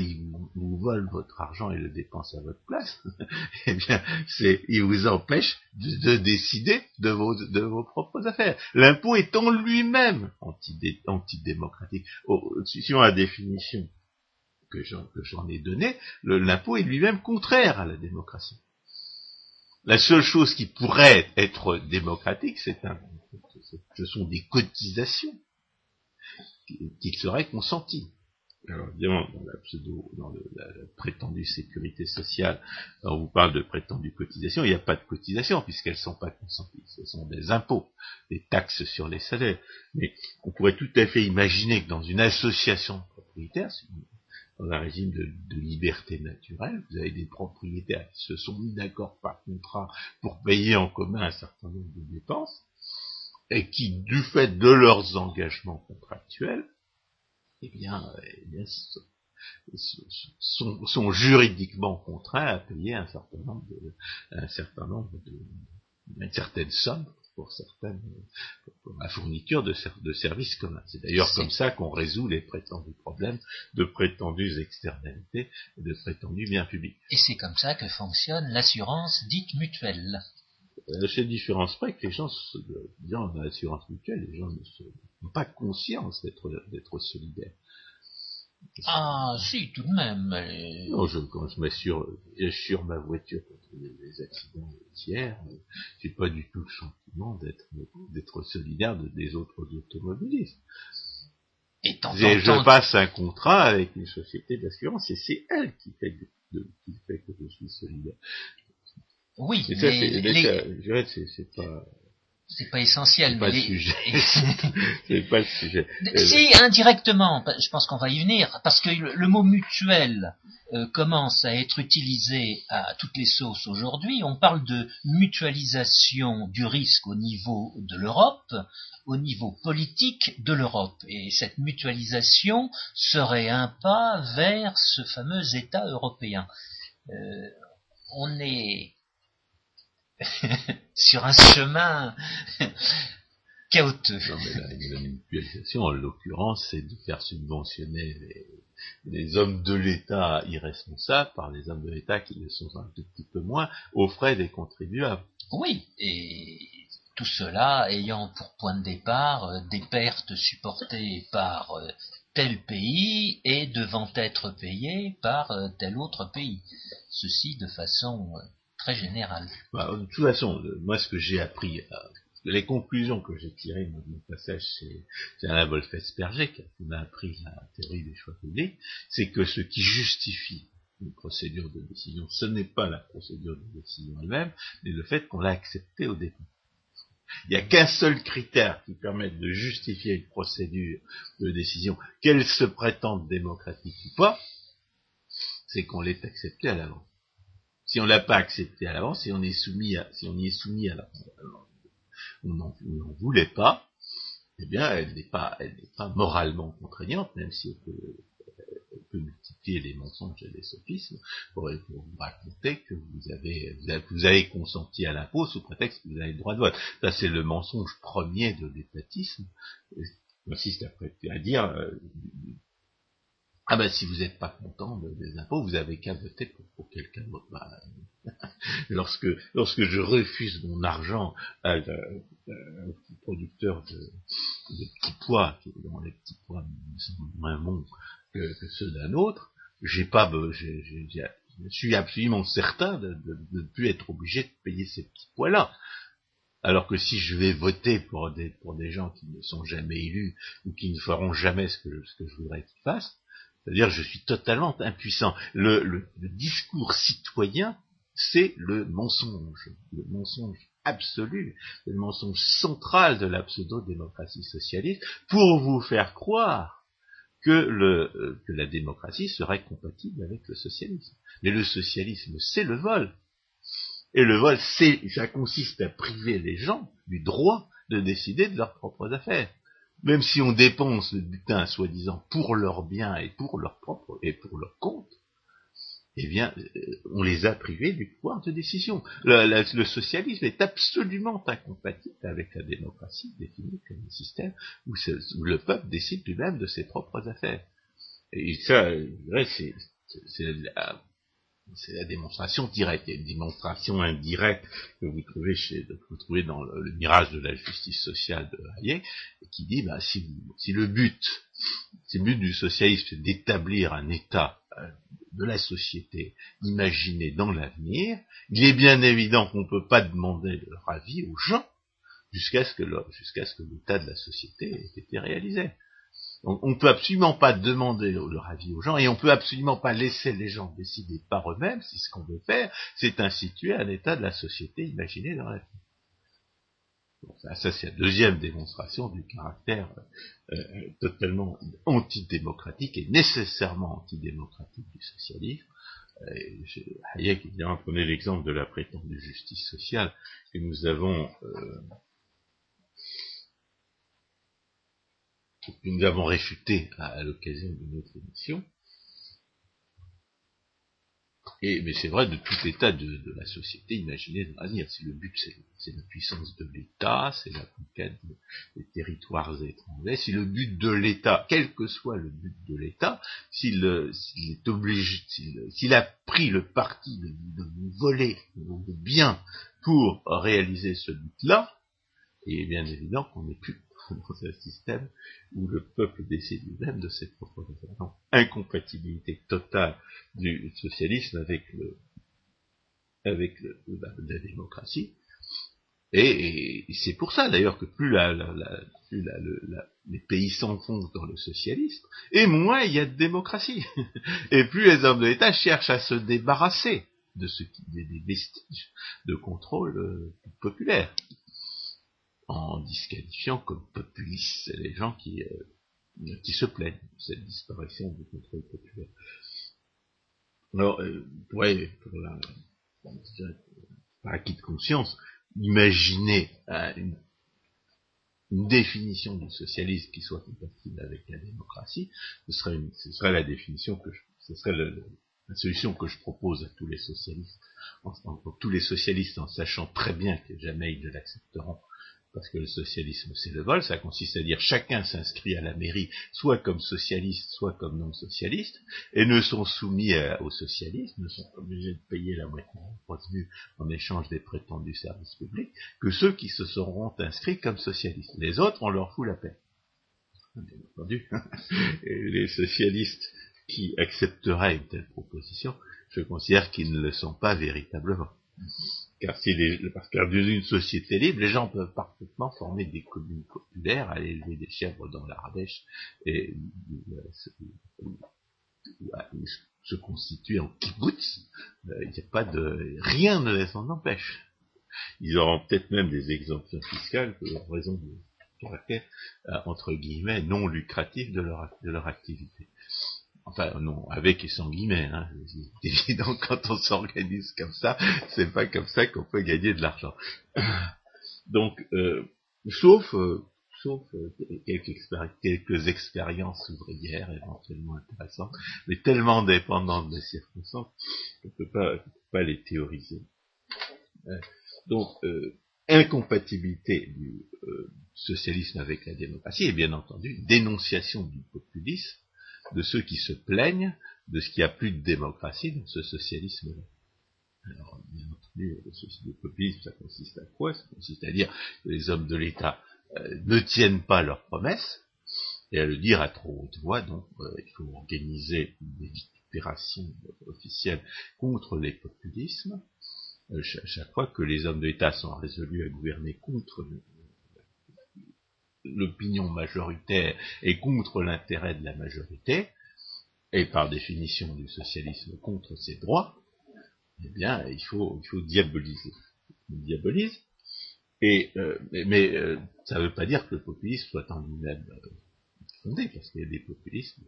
Speaker 2: vous, volent votre argent et le dépensent à votre place, eh bien, c'est, ils vous empêchent de, décider de vos, de vos propres affaires. L'impôt est en lui-même antidémocratique. suivant la définition que j'en ai donnée, l'impôt est lui-même contraire à la démocratie. La seule chose qui pourrait être démocratique, c'est un, ce sont des cotisations qui seraient consenties alors évidemment, dans la pseudo, dans la, prétendue sécurité sociale, on vous parle de prétendue cotisation, il n'y a pas de cotisation puisqu'elles ne sont pas consenties, ce sont des impôts, des taxes sur les salaires. Mais on pourrait tout à fait imaginer que dans une association propriétaire, dans un régime de, de, liberté naturelle, vous avez des propriétaires qui se sont mis d'accord par contrat pour payer en commun un certain nombre de dépenses, et qui, du fait de leurs engagements contractuels, eh bien, eh bien sont, sont, juridiquement contraints à payer un certain nombre de, un certain nombre de, une certaine somme pour certaines, pour la fourniture de, de services communs. C'est d'ailleurs comme ça qu'on résout les prétendus problèmes de prétendues externalités et de prétendus biens publics.
Speaker 1: Et c'est comme ça que fonctionne l'assurance dite mutuelle.
Speaker 2: Euh, c'est différence près que les gens, dans l'assurance mutuelle, les gens n'ont pas conscience d'être solidaires.
Speaker 1: Ah, si, tout de même.
Speaker 2: Non, je, quand je m'assure, j'assure ma voiture contre les, accidents tiers, j'ai pas du tout le sentiment d'être, d'être solidaire des autres automobilistes. Et je passe un contrat avec une société d'assurance et c'est elle qui fait, qui fait que je suis solidaire.
Speaker 1: Oui, mais, ça,
Speaker 2: c'est, c'est pas
Speaker 1: c'est pas essentiel.
Speaker 2: C'est pas, le sujet. c'est pas le sujet.
Speaker 1: Si, indirectement, je pense qu'on va y venir, parce que le, mot mutuel euh, commence à être utilisé à toutes les sauces aujourd'hui. On parle de mutualisation du risque au niveau de l'Europe, au niveau politique de l'Europe. Et cette mutualisation serait un pas vers ce fameux État européen. Euh, on est sur un chemin chaotique.
Speaker 2: Non, mais la, mutualisation, en l'occurrence, c'est de faire subventionner les, hommes de l'État irresponsables par les hommes de l'État qui le sont un tout petit peu moins, aux frais des contribuables.
Speaker 1: Oui, et tout cela ayant pour point de départ euh, des pertes supportées par euh, tel pays et devant être payées par euh, tel autre pays. Ceci de façon général.
Speaker 2: Bah, de toute façon, moi ce que j'ai appris, euh, les conclusions que j'ai tirées de mon passage chez, Alain Wolf-Esperger, qui m'a appris la théorie des choix publics, c'est que ce qui justifie une procédure de décision, ce n'est pas la procédure de décision elle-même, mais le fait qu'on l'a acceptée au départ. Il n'y a qu'un seul critère qui permette de justifier une procédure de décision, qu'elle se prétende démocratique ou pas, c'est qu'on l'ait acceptée à l'avance si on l'a pas accepté à l'avance, si on est soumis à, si on y est soumis à l'avance, on n'en voulait pas, eh bien, elle n'est pas, elle n'est pas moralement contraignante, même si on peut, multiplier les mensonges et les sophismes pour, vous raconter que vous avez, vous avez, consenti à l'impôt sous prétexte que vous avez le droit de vote. Ça, c'est le mensonge premier de l'étatisme. J'insiste à dire, euh, ah ben si vous n'êtes pas content des impôts, vous avez qu'à voter pour, quelqu'un d'autre. Bah, lorsque, lorsque je refuse mon argent à, un petit producteur de, petits pois, dont les petits pois sont moins bons que, ceux d'un autre, j'ai pas, je suis absolument certain de ne plus être obligé de payer ces petits pois-là. Alors que si je vais voter pour des, pour des gens qui ne sont jamais élus ou qui ne feront jamais ce que je voudrais qu'ils fassent, c'est-à-dire je suis totalement impuissant. Le, discours citoyen, c'est le mensonge, le mensonge absolu, le mensonge central de la pseudo-démocratie socialiste, pour vous faire croire que, le, que la démocratie serait compatible avec le socialisme. Mais le socialisme, c'est le vol. Et le vol, ça consiste à priver les gens du droit de décider de leurs propres affaires même si on dépense le butin soi-disant pour leur bien et pour leur propre et pour leur compte, eh bien, euh, on les a privés du pouvoir de décision. Le, socialisme est absolument incompatible avec la démocratie définie comme un système où, le peuple décide lui-même de ses propres affaires. Et ça, c'est la, c'est la démonstration directe. Il y a une démonstration indirecte que vous trouvez, que vous trouvez dans le, mirage de la justice sociale de Hayek, qui dit, bah, si, si le but, si le but du socialisme, c'est d'établir un État euh, de la société imaginé dans l'avenir, il est bien évident qu'on ne peut pas demander leur avis aux gens jusqu'à ce que l'état de la société ait été réalisé. On ne peut absolument pas demander le avis aux gens et on ne peut absolument pas laisser les gens décider par eux-mêmes si ce qu'on veut faire, c'est instituer un état de la société imaginé dans la vie. ça, c'est la deuxième démonstration du caractère euh, euh, totalement antidémocratique et nécessairement antidémocratique du socialisme. Euh, Hayek, évidemment, prenait l'exemple de la prétendue justice sociale que nous avons euh, que nous avons réfuté à, l'occasion de notre émission. Mais c'est vrai de tout état de, la société imaginée dans l'avenir. Si le but c'est la puissance de l'État, c'est la conquête des territoires étrangers, si le but de l'État, quel que soit le but de l'État, s'il est obligé, s'il a pris le parti de, de voler de bien pour réaliser ce but-là, il est bien évident qu'on n'est plus dans un système où le peuple décide lui-même de ses propres affaires. Incompatibilité totale du socialisme avec avec la, démocratie. Et, c'est pour ça d'ailleurs que plus, la, les pays s'enfoncent dans le socialisme, et moins il y a de démocratie. Et plus les hommes de l'État cherchent à se débarrasser de ce qui des vestiges de contrôle euh, populaire en disqualifiant comme populistes les gens qui, euh, qui se plaignent de cette disparition du contrôle populaire. Alors, euh, ouais, pour la, par acquis de conscience, imaginer euh, une, une, définition du socialisme qui soit compatible avec la démocratie, ce serait, une, ce serait la définition que je, ce serait la solution que je propose à tous les socialistes, en, en, tous les socialistes en sachant très bien que jamais ils ne l'accepteront, parce que le socialisme c'est le vol, ça consiste à dire chacun s'inscrit à la mairie, soit comme socialiste, soit comme non socialiste, et ne sont soumis au socialisme, ne sont obligés de payer la moitié de revenu en échange des prétendus services publics, que ceux qui se seront inscrits comme socialistes. Les autres, on leur fout la paix. Bien entendu. Les socialistes qui accepteraient une telle proposition, je considère qu'ils ne le sont pas véritablement. Car si les, parce dans une société libre, les gens peuvent parfaitement former des communes populaires, aller élever des chèvres dans l'Ardèche et euh, se, constituer en kibbutz. Euh, il n'y a pas de rien ne les en empêche. Ils auront peut-être même des exemptions fiscales en raison du caractère euh, entre guillemets non lucratif de leur, de leur activité. Enfin, non, avec et sans guillemets. Hein. C'est évident, quand on s'organise comme ça, c'est pas comme ça qu'on peut gagner de l'argent. Donc, euh, sauf, euh, sauf euh, quelques, expériences ouvrières éventuellement intéressantes, mais tellement dépendantes des circonstances qu'on ne peut pas, pas les théoriser. donc, incompatibilité du socialisme avec la démocratie et bien entendu dénonciation du populisme de ceux qui se plaignent de ce qu'il n'y a plus de démocratie dans ce socialisme-là. Alors, bien entendu, le populisme, ça consiste à quoi? Ça consiste à dire que les hommes de l'État euh, ne tiennent pas leurs promesses, et à le dire à trop haute voix, donc euh, il faut organiser des opérations officielles contre les populismes, euh, chaque fois que les hommes de l'État sont résolus à gouverner contre l'opinion majoritaire et contre l'intérêt de la majorité, et par définition du socialisme contre ses droits, eh bien, il faut, il faut diaboliser. On et, euh, mais, euh, ça ne veut pas dire que le populisme soit en lui-même euh, fondé, parce qu'il y a des populismes.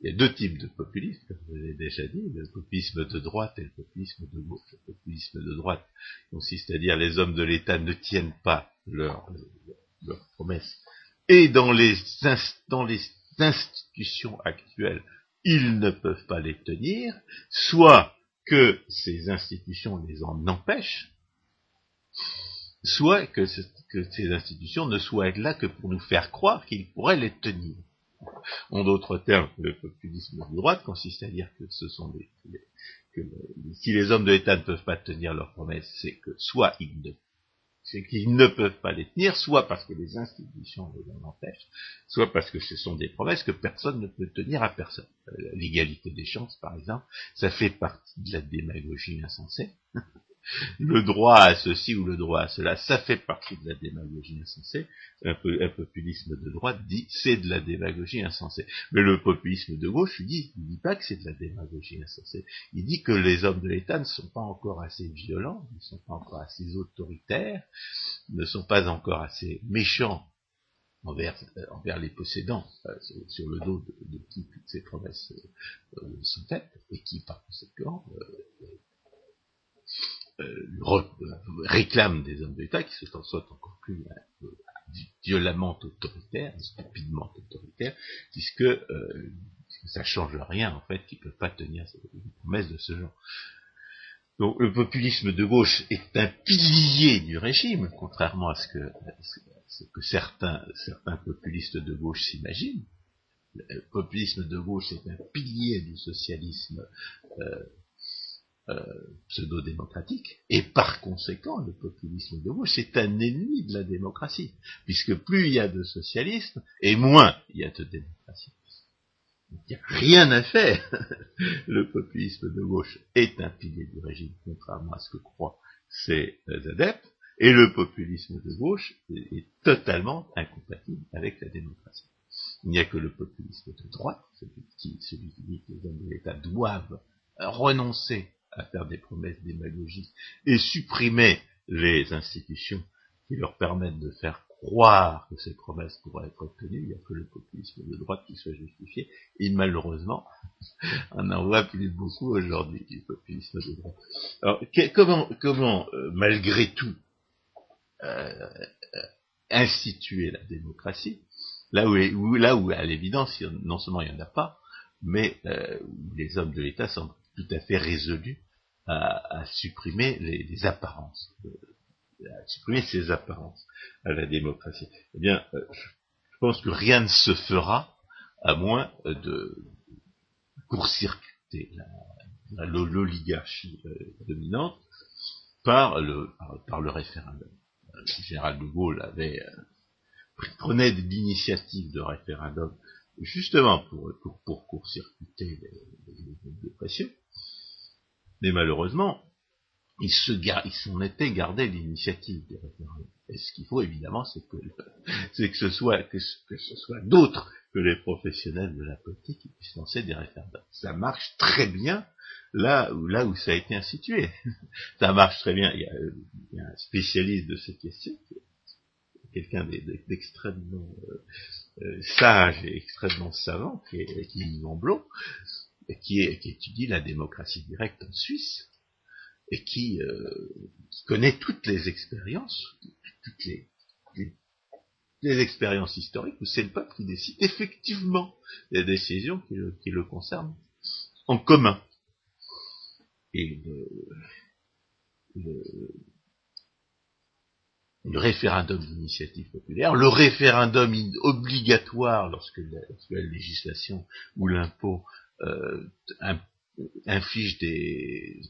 Speaker 2: Il y a deux types de populisme, comme je l'ai déjà dit, le populisme de droite et le populisme de gauche. Le populisme de droite consiste à dire les hommes de l'État ne tiennent pas leur, promesses, et dans les, dans les institutions actuelles, ils ne peuvent pas les tenir, soit que ces institutions les en empêchent, soit que, ces institutions ne soient là que pour nous faire croire qu'ils pourraient les tenir. En d'autres termes, le populisme de droite consiste à dire que ce sont des, si les hommes de l'État ne peuvent pas tenir leurs promesses, c'est que soit ils ne c'est qu'ils ne peuvent pas les tenir, soit parce que les institutions les en empêchent, soit parce que ce sont des promesses que personne ne peut tenir à personne. Euh, l'égalité des chances, par exemple, ça fait partie de la démagogie insensée. Le droit à ceci ou le droit à cela, ça fait partie de la démagogie insensée. Un, populisme de droite dit c'est de la démagogie insensée. Mais le populisme de gauche, il dit, il dit pas que c'est de la démagogie insensée. Il dit que les hommes de l'État ne sont pas encore assez violents, ne sont pas encore assez autoritaires, ne sont pas encore assez méchants envers, euh, envers les possédants euh, sur le dos de, qui toutes ces promesses euh, sont faites et qui par conséquent réclament des hommes d'État qui se soient encore plus violemment autoritaires, stupidement autoritaires, puisque ça change rien en fait, qu'ils ne peuvent pas tenir une promesse de ce genre. Donc le populisme de gauche est un pilier du régime, contrairement à ce que, certains, populistes de gauche s'imaginent. Le populisme de gauche est un pilier du socialisme euh, euh, pseudo-démocratique, et par conséquent, le populisme de gauche est un ennemi de la démocratie, puisque plus il y a de socialisme, et moins il y a de démocratie. Il n'y a rien à faire. Le populisme de gauche est un pilier du régime, contrairement à ce que croient ses adeptes, et le populisme de gauche est, totalement incompatible avec la démocratie. Il n'y a que le populisme de droite, celui qui, celui qui dit que les hommes de l'État doivent renoncer à faire des promesses démagogiques et supprimer les institutions qui leur permettent de faire croire que ces promesses pourraient être obtenues, il n'y a que le populisme de droite qui soit justifié, et malheureusement, on en voit plus beaucoup aujourd'hui du populisme de droite. Alors, comment, comment euh, malgré tout, euh, instituer la démocratie, là où, là où à l'évidence, non seulement il n'y en a pas, mais euh, les hommes de l'État sont tout à fait résolus à, supprimer les, apparences à supprimer ces apparences à la démocratie. Eh bien, euh, je pense que rien ne se fera à moins de court-circuiter l'oligarchie euh, dominante par le, par, le référendum. Général de Gaulle avait euh, prenait l'initiative de référendum justement pour, pour, court-circuiter les, pressions. Mais malheureusement, il se il s'en était gardé l'initiative des référendums. Et ce qu'il faut évidemment, c'est que, c'est que ce soit que, ce soit d'autres que les professionnels de la politique qui puissent lancer des référendums. Ça marche très bien là où là où ça a été institué. ça marche très bien. Il y a, un spécialiste de ces questions, quelqu'un d'extrêmement euh, euh, sage et extrêmement savant, qui est, qui est qui, est, qui étudie la démocratie directe en Suisse et qui, euh, connaît toutes les expériences, toutes les, les, expériences historiques où c'est le peuple qui décide effectivement des décisions qui le, qui concernent en commun. Et le, le, le référendum d'initiative populaire, le référendum obligatoire lorsque la, législation ou l'impôt inflige des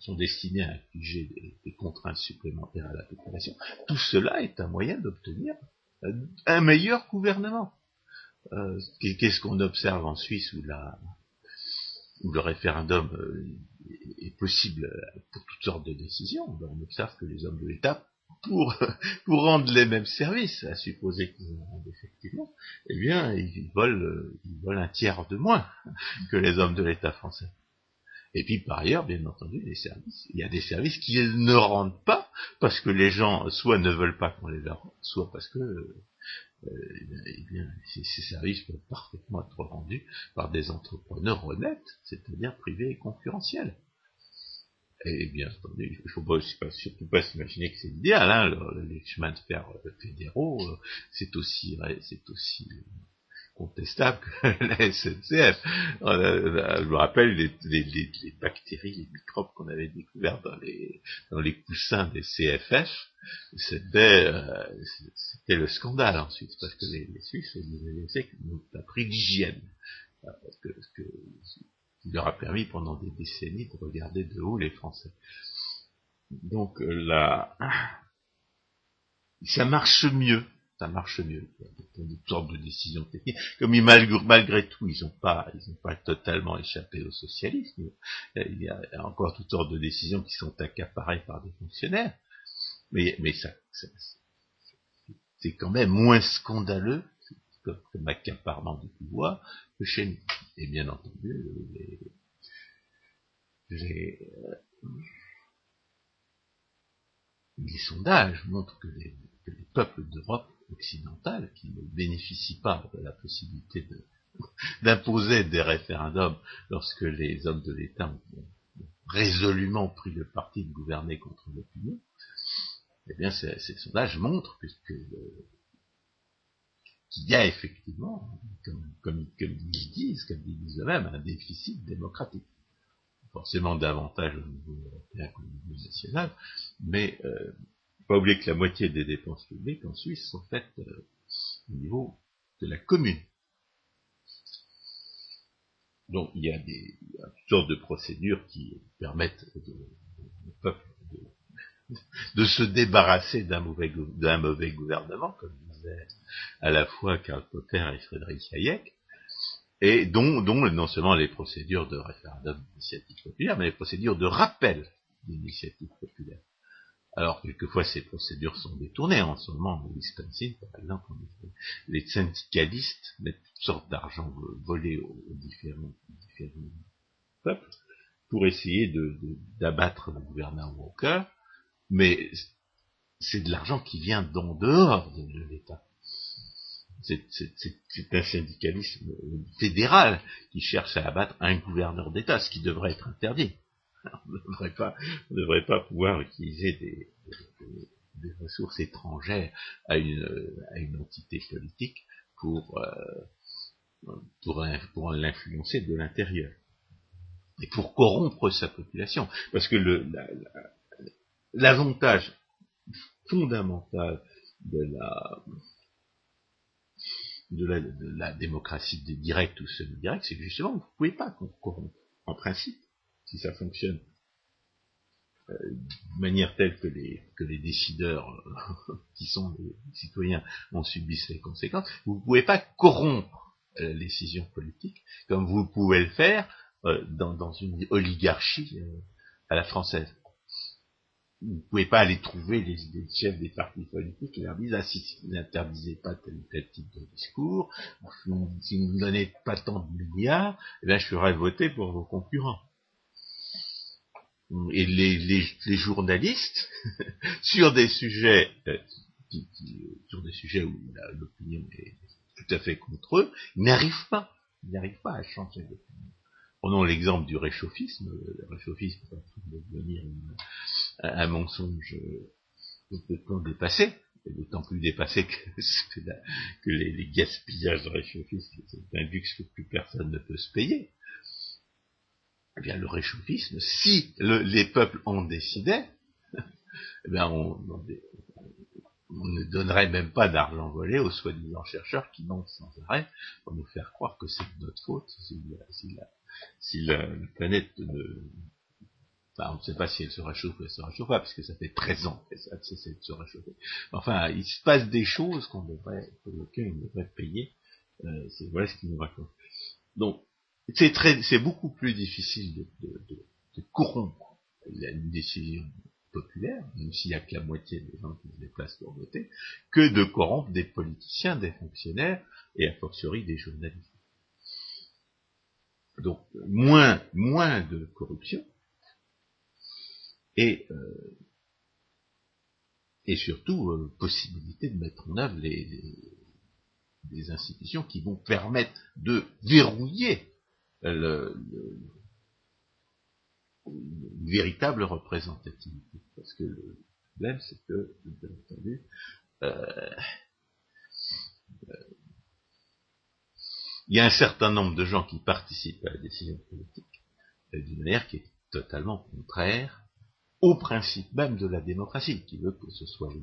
Speaker 2: sont destinés à infliger des, contraintes supplémentaires à la population, tout cela est un moyen d'obtenir un meilleur gouvernement. Euh, qu'est-ce qu'on observe en Suisse où, la, où le référendum euh, est possible pour toutes sortes de décisions? Ben, On observe que les hommes de l'État, pour, rendre les mêmes services, à supposer qu'ils en rendent effectivement, eh bien, ils volent, ils volent un tiers de moins que les hommes de l'État français. Et puis par ailleurs, bien entendu, les services. Il y a des services qui ne rendent pas parce que les gens soit ne veulent pas qu'on les leur rende, soit parce que euh, eh bien, ces, services peuvent parfaitement être rendus par des entrepreneurs honnêtes, c'est-à-dire privés et concurrentiels. Et bien entendu, il ne faut pas, surtout pas s'imaginer que c'est l'idéal. Hein, les chemins de fer euh, fédéraux, euh, c'est aussi, c'est aussi contestable que la SNCF. Je me rappelle les, les, bactéries, les microbes qu'on avait découverts dans les, dans les coussins des CFF. C'était euh, le scandale ensuite, parce que les, Suisses nous avaient appris l'hygiène. Parce que, que, il leur a permis pendant des décennies de regarder de haut les Français. Donc là, ça marche mieux ça marche mieux. Pour des sortes de décisions techniques. Comme ils, malgré, tout, ils n'ont pas, ils ont pas totalement échappé au socialisme. Il y a encore toutes sortes de décisions qui sont accaparées par des fonctionnaires. Mais, mais ça, c'est quand même moins scandaleux comme, accaparement du pouvoir que chez nous. Et bien entendu, les, euh, sondages montrent que les, peuples d'Europe occidentale, qui ne bénéficient pas de la possibilité d'imposer des référendums lorsque les hommes de l'État ont, résolument pris le parti de gouverner contre l'opinion, eh bien ces, sondages montrent qu'il y a effectivement, comme, ils disent, comme ils disent eux-mêmes, un déficit démocratique forcément davantage au niveau européen qu'au niveau national, mais euh, pas oublier que la moitié des dépenses publiques en Suisse sont faites euh, au niveau de la commune. Donc il y a des toutes sortes de procédures qui permettent au peuple de, se débarrasser d'un mauvais, mauvais gouvernement, comme à la fois Karl Popper et Frédéric Hayek, et dont, non seulement les procédures de référendum d'initiative populaire, mais les procédures de rappel d'initiative populaire. Alors, quelquefois, ces procédures sont détournées. En ce moment, au Wisconsin, par exemple, les syndicalistes mettent toutes sortes d'argent volé aux, différents, peuples pour essayer d'abattre le gouverneur Walker, mais c'est de l'argent qui vient d'en dehors de l'État c'est un syndicalisme fédéral qui cherche à abattre un gouverneur d'État, ce qui devrait être interdit. On ne devrait pas, devrait pas pouvoir utiliser des, ressources étrangères à une, entité politique pour, euh, pour, l'influencer de l'intérieur et pour corrompre sa population. Parce que l'avantage fondamental de la de démocratie directe ou semi-directe, c'est que justement, vous ne pouvez pas corrompre, en principe, si ça fonctionne euh, de manière telle que les, décideurs, euh, qui sont les citoyens, en subissent les conséquences, vous ne pouvez pas corrompre euh, la décision politique comme vous pouvez le faire dans, dans, une oligarchie à la française vous ne pouvez pas aller trouver les, chefs des partis politiques et leur dire ah, si, vous n'interdisez pas tel ou tel type de discours, si vous ne donnez pas tant de milliards, eh bien, je ferai voter pour vos concurrents. Et les, les, journalistes, sur des sujets euh, sur des sujets où l'opinion est tout à fait contre eux, ils n'arrivent pas, ils n'arrivent pas à changer d'opinion. Prenons l'exemple du réchauffisme. Le réchauffisme est devenir un, mensonge complètement dépassé, d'autant plus dépassé que, que, les, gaspillages de réchauffisme, c'est un luxe que plus personne ne peut se payer. Eh bien, le réchauffisme, si les peuples en décidaient, eh bien, on, ne donnerait même pas d'argent volé aux soi-disant chercheurs qui mentent sans arrêt pour nous faire croire que c'est de notre faute si, si la, si la, planète ne... Enfin, on ne sait pas si elle se réchauffe ou elle se réchauffe pas, puisque ça fait 13 ans qu'elle a de se réchauffer. Enfin, il se passe des choses qu'on devrait, pour lesquelles on devrait payer. Euh, c'est, voilà ce qu'il nous raconte. Donc, c'est très, c'est beaucoup plus difficile de, de, de, de corrompre une décision populaire, même s'il n'y a que la moitié des gens qui se déplacent pour voter, que de corrompre des politiciens, des fonctionnaires, et a fortiori des journalistes. Donc moins, moins de corruption et, euh, et surtout euh, possibilité de mettre en œuvre les, institutions qui vont permettre de verrouiller le, une véritable représentativité. Parce que le problème, c'est que, bien entendu, euh, il y a un certain nombre de gens qui participent à la décision politique d'une manière qui est totalement contraire au principe même de la démocratie, qui veut que ce soit le,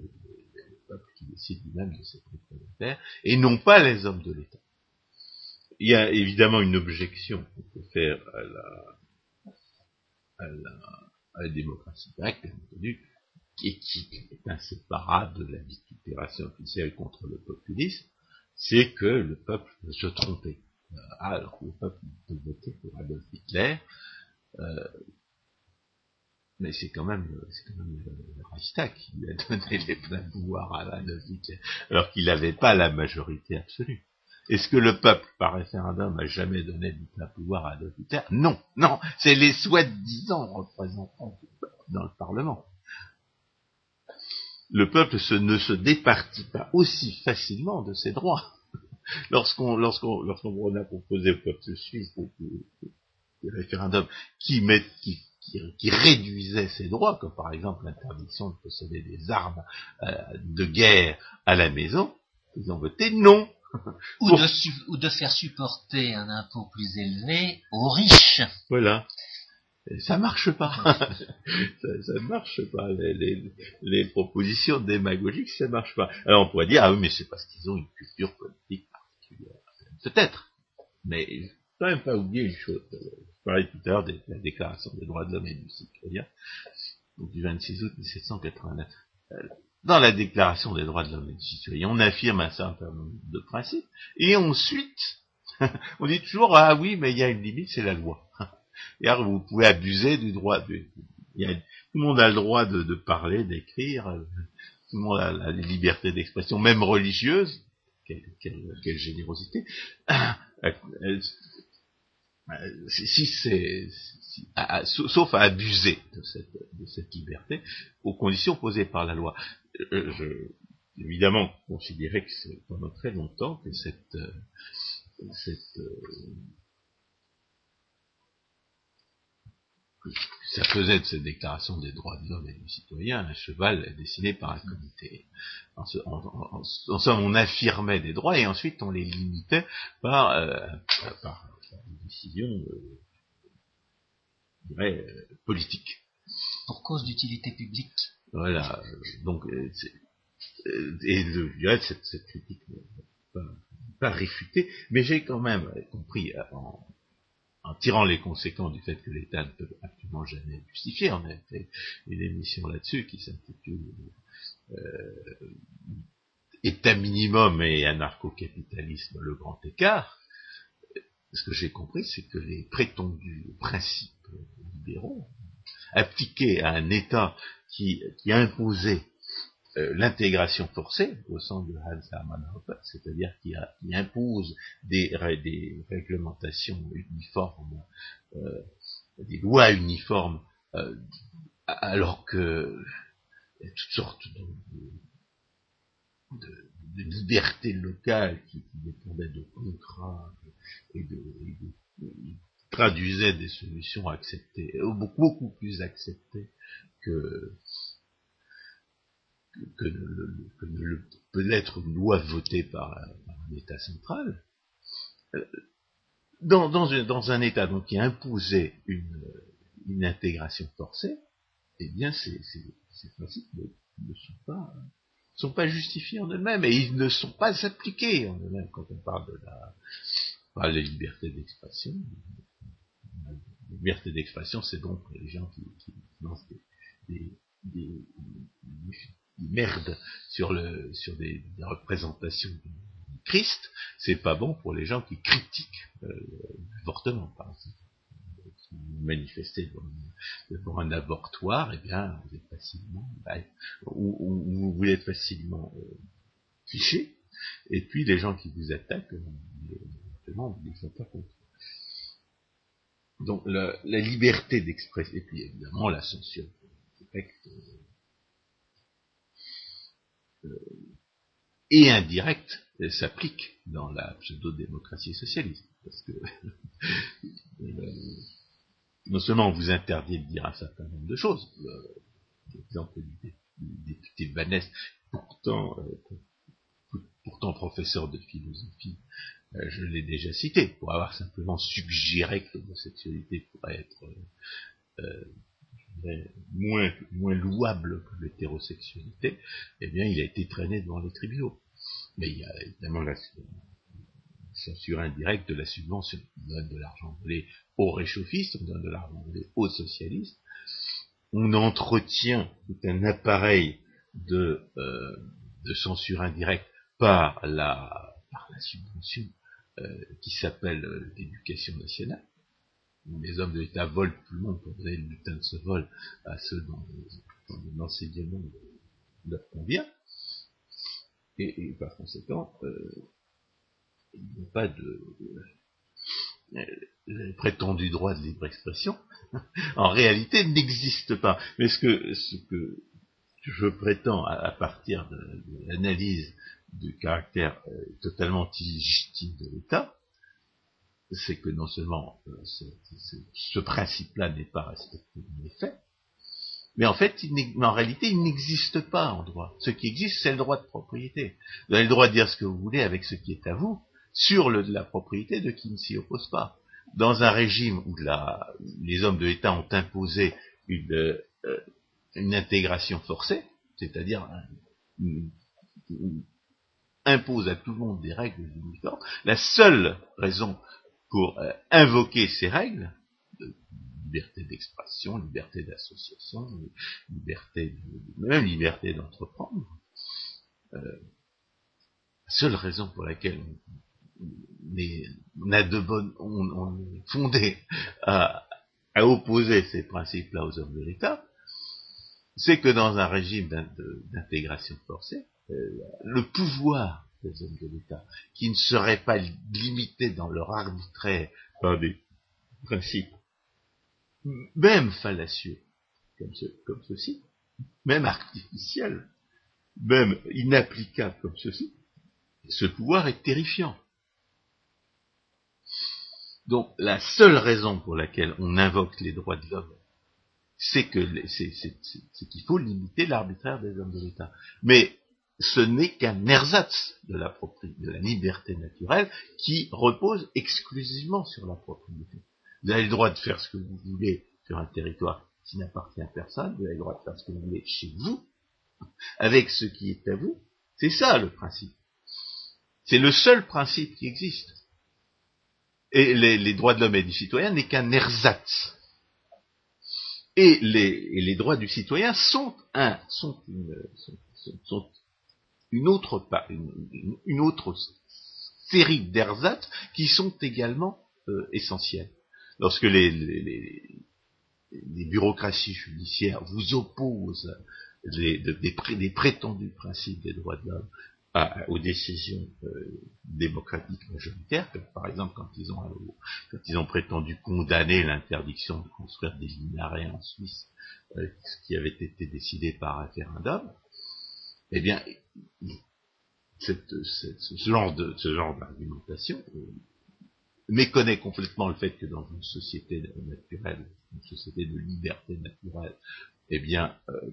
Speaker 2: peuple qui décide lui-même de ses propres affaires, et non pas les hommes de l'État. Il y a évidemment une objection qu'on peut faire à la, démocratie directe, bien entendu. et qui est inséparable de la vitupération officielle contre le populisme, c'est que le peuple se trompait. Alors le peuple peut voter pour Adolf Hitler, euh, mais c'est quand même, c'est quand même Reichstag qui lui a donné les pleins pouvoirs à Hitler, alors qu'il n'avait pas la majorité absolue. Est-ce que le peuple, par référendum, a jamais donné du plein pouvoir à Adolf Non, non, c'est les soi-disant représentants dans le Parlement. Le peuple ne se départit pas aussi facilement de ses droits. Lorsqu'on lorsqu'on lorsqu'on a proposé au peuple suisse des, référendums qui, met, qui, qui, réduisait ses droits, comme par exemple l'interdiction de posséder des armes euh, de guerre à la maison, ils ont voté non.
Speaker 1: Ou, de ou de faire supporter un impôt plus élevé aux riches.
Speaker 2: Voilà ça marche pas. ça, ne marche pas. Les, propositions démagogiques, ça marche pas. Alors on pourrait dire, ah oui, mais c'est parce qu'ils ont une culture politique particulière. Peut-être. Mais il faut quand même pas oublier une chose. Parlais tout à l'heure de la déclaration des droits de l'homme et du citoyen, du 26 août 1789. Dans la déclaration des droits de l'homme et du citoyen, on affirme un certain nombre de principes, et ensuite, on dit toujours, ah oui, mais il y a une limite, c'est la loi vous pouvez abuser du droit. Tout le monde a le droit de, parler, d'écrire. Euh, tout le monde a la liberté d'expression, même religieuse. Quelle, générosité. Euh, euh, si c'est, sauf à abuser de cette, liberté, aux conditions posées par la loi. Je, évidemment, considérer que c'est pendant très longtemps que cette, cette ça faisait de cette déclaration des droits de l'homme et du citoyen un cheval dessiné par un comité. En, somme, on affirmait des droits et ensuite on les limitait par, euh, par, décision euh, politique.
Speaker 1: Pour cause d'utilité publique.
Speaker 2: Voilà. Donc, euh, et je dirais cette, cette critique n'est pas, pas réfutée, mais j'ai quand même compris en, en tirant les conséquences du fait que l'État ne peut absolument jamais justifier. On a fait une émission là-dessus qui s'intitule euh, État minimum et anarcho-capitalisme, le grand écart. Ce que j'ai compris, c'est que les prétendus principes libéraux appliqués à un État qui, qui imposait euh, l'intégration forcée au sein de Hans Hermann c'est-à-dire qui, impose des, réglementations uniformes, euh, des lois uniformes, euh, alors que toutes sortes de, de, libertés locales qui, dépendaient de contrats et de, traduisaient des solutions acceptées, beaucoup, beaucoup plus acceptées que que, ne peut être une loi votée par, un État central, euh, dans, dans, un État donc, qui a imposé une, une intégration forcée, eh bien ces, principes ne, sont, pas, sont pas justifiés en eux-mêmes et ils ne sont pas appliqués en eux-mêmes quand on parle de la, liberté d'expression. La liberté d'expression, c'est donc les gens qui, qui lancent des, des, merde sur, le, sur des, représentations du Christ, c'est pas bon pour les gens qui critiquent euh, l'avortement, par exemple. Vous manifestez devant, un avortoir, eh bien, vous êtes facilement, bah, ou, vous facilement euh, fiché, et puis les gens qui vous attaquent, éventuellement, ils ne sont pas contre. Donc la, liberté d'expression, et puis évidemment la censure directe, euh, et indirect s'applique dans la pseudo-démocratie socialiste. Parce que euh, non seulement on vous interdit de dire un certain nombre de choses, l'exemple du, député Vanès, pourtant, euh, pourtant professeur de philosophie, je l'ai déjà cité, pour avoir simplement suggéré que l'homosexualité pourrait être moins, moins louable que l'hétérosexualité, eh bien, il a été traîné devant les tribunaux. Mais il y a évidemment la censure indirecte de la subvention. De l'argent volé aux réchauffistes, de l'argent aux socialistes. on entretient tout un appareil de, de censure indirecte par la, par la subvention qui s'appelle l'éducation nationale. Les hommes de l'État volent tout le monde pour donner le butin de ce vol à ceux dont, l'enseignement leur convient. Et, par conséquent, euh, il n'y a pas de euh, prétendu droit de libre expression, en réalité n'existe pas. Mais ce que, ce que je prétends à, partir de, l'analyse du caractère euh, totalement illégitime de l'État, c'est que non seulement euh, ce, principe-là n'est pas respecté dans les faits, mais en fait, en réalité, il n'existe pas en droit. Ce qui existe, c'est le droit de propriété. Vous avez le droit de dire ce que vous voulez avec ce qui est à vous, sur le, la propriété de qui ne s'y oppose pas. Dans un régime où les hommes de l'État ont imposé une, euh, intégration forcée, c'est-à-dire impose à tout le monde des règles uniformes, la seule raison pour euh, invoquer ces règles, de liberté d'expression, liberté d'association, liberté de, même liberté d'entreprendre, euh, seule raison pour laquelle a de bonnes, on, est fondé à, opposer ces principes-là aux hommes de l'État, c'est que dans un régime d'intégration forcée, euh, le pouvoir des hommes de l'État, qui ne seraient pas limités dans leur arbitraire par des principes même fallacieux, comme, comme ceci, même artificiels, même inapplicables comme ceci, ce pouvoir est terrifiant. Donc la seule raison pour laquelle on invoque les droits de l'homme, c'est que c'est qu'il faut limiter l'arbitraire des hommes de l'État. Mais ce n'est qu'un ersatz de la, de la liberté naturelle qui repose exclusivement sur la propriété. Vous avez le droit de faire ce que vous voulez sur un territoire qui n'appartient à personne, vous avez le droit de faire ce que vous voulez chez vous, avec ce qui est à vous. C'est ça le principe. C'est le seul principe qui existe. Et les, droits de l'homme et du citoyen n'est qu'un ersatz. Et les, droits du citoyen sont, un, sont, une, autre, série d'ersatz qui sont également euh, essentiels. Lorsque les, bureaucraties judiciaires vous opposent des, prétendus principes des droits de l'homme aux décisions euh, démocratiques majoritaires, comme par exemple quand ils ont, quand ils ont prétendu condamner l'interdiction de construire des minarets en Suisse, euh, ce qui avait été décidé par référendum, eh bien, ce genre d'argumentation euh, méconnaît complètement le fait que dans une société naturelle, une société de liberté naturelle, eh bien, euh,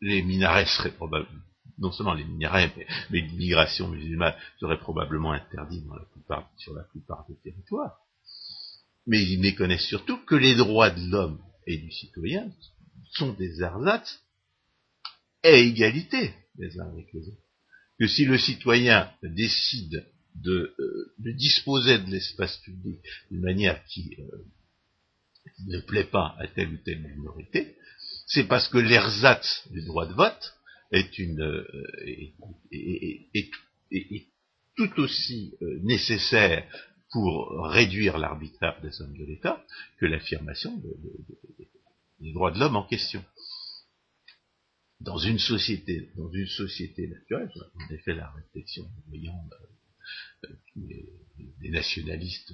Speaker 2: les minarets seraient probablement, non seulement les mais, l'immigration musulmane serait probablement interdite sur la plupart des territoires. Mais ils méconnaissent surtout que les droits de l'homme et du citoyen sont des ersatz à égalité les uns avec les autres. Que si le citoyen décide de, euh, disposer de l'espace public d'une manière qui, euh, ne plaît pas à telle ou telle minorité, c'est parce que l'ersatz du droit de vote est, une, euh, est, tout aussi nécessaire pour réduire l'arbitraire des hommes de l'État que l'affirmation des droits de l'homme en question. Dans une société, dans une société naturelle, a fait la réflexion en voyant euh, des nationalistes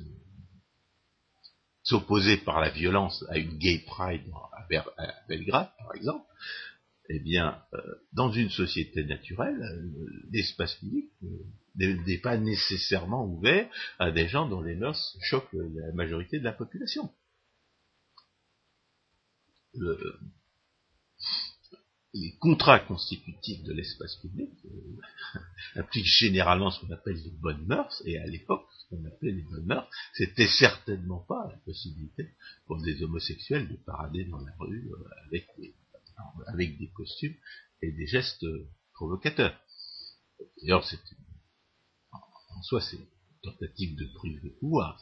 Speaker 2: s'opposer par la violence à une gay pride à, Belgrade, par exemple, eh bien, euh, dans une société naturelle, euh, l'espace public n'est pas nécessairement ouvert à des gens dont les mœurs choquent la majorité de la population. Le, les contrats constitutifs de l'espace public euh, impliquent généralement ce qu'on appelle les bonnes mœurs, et à l'époque, ce qu'on appelait les bonnes mœurs, c'était certainement pas la possibilité pour des homosexuels de parader dans la rue euh, avec, des, avec des costumes et des gestes provocateurs. D'ailleurs, c'est en soi, c'est une tentative de prise de pouvoir.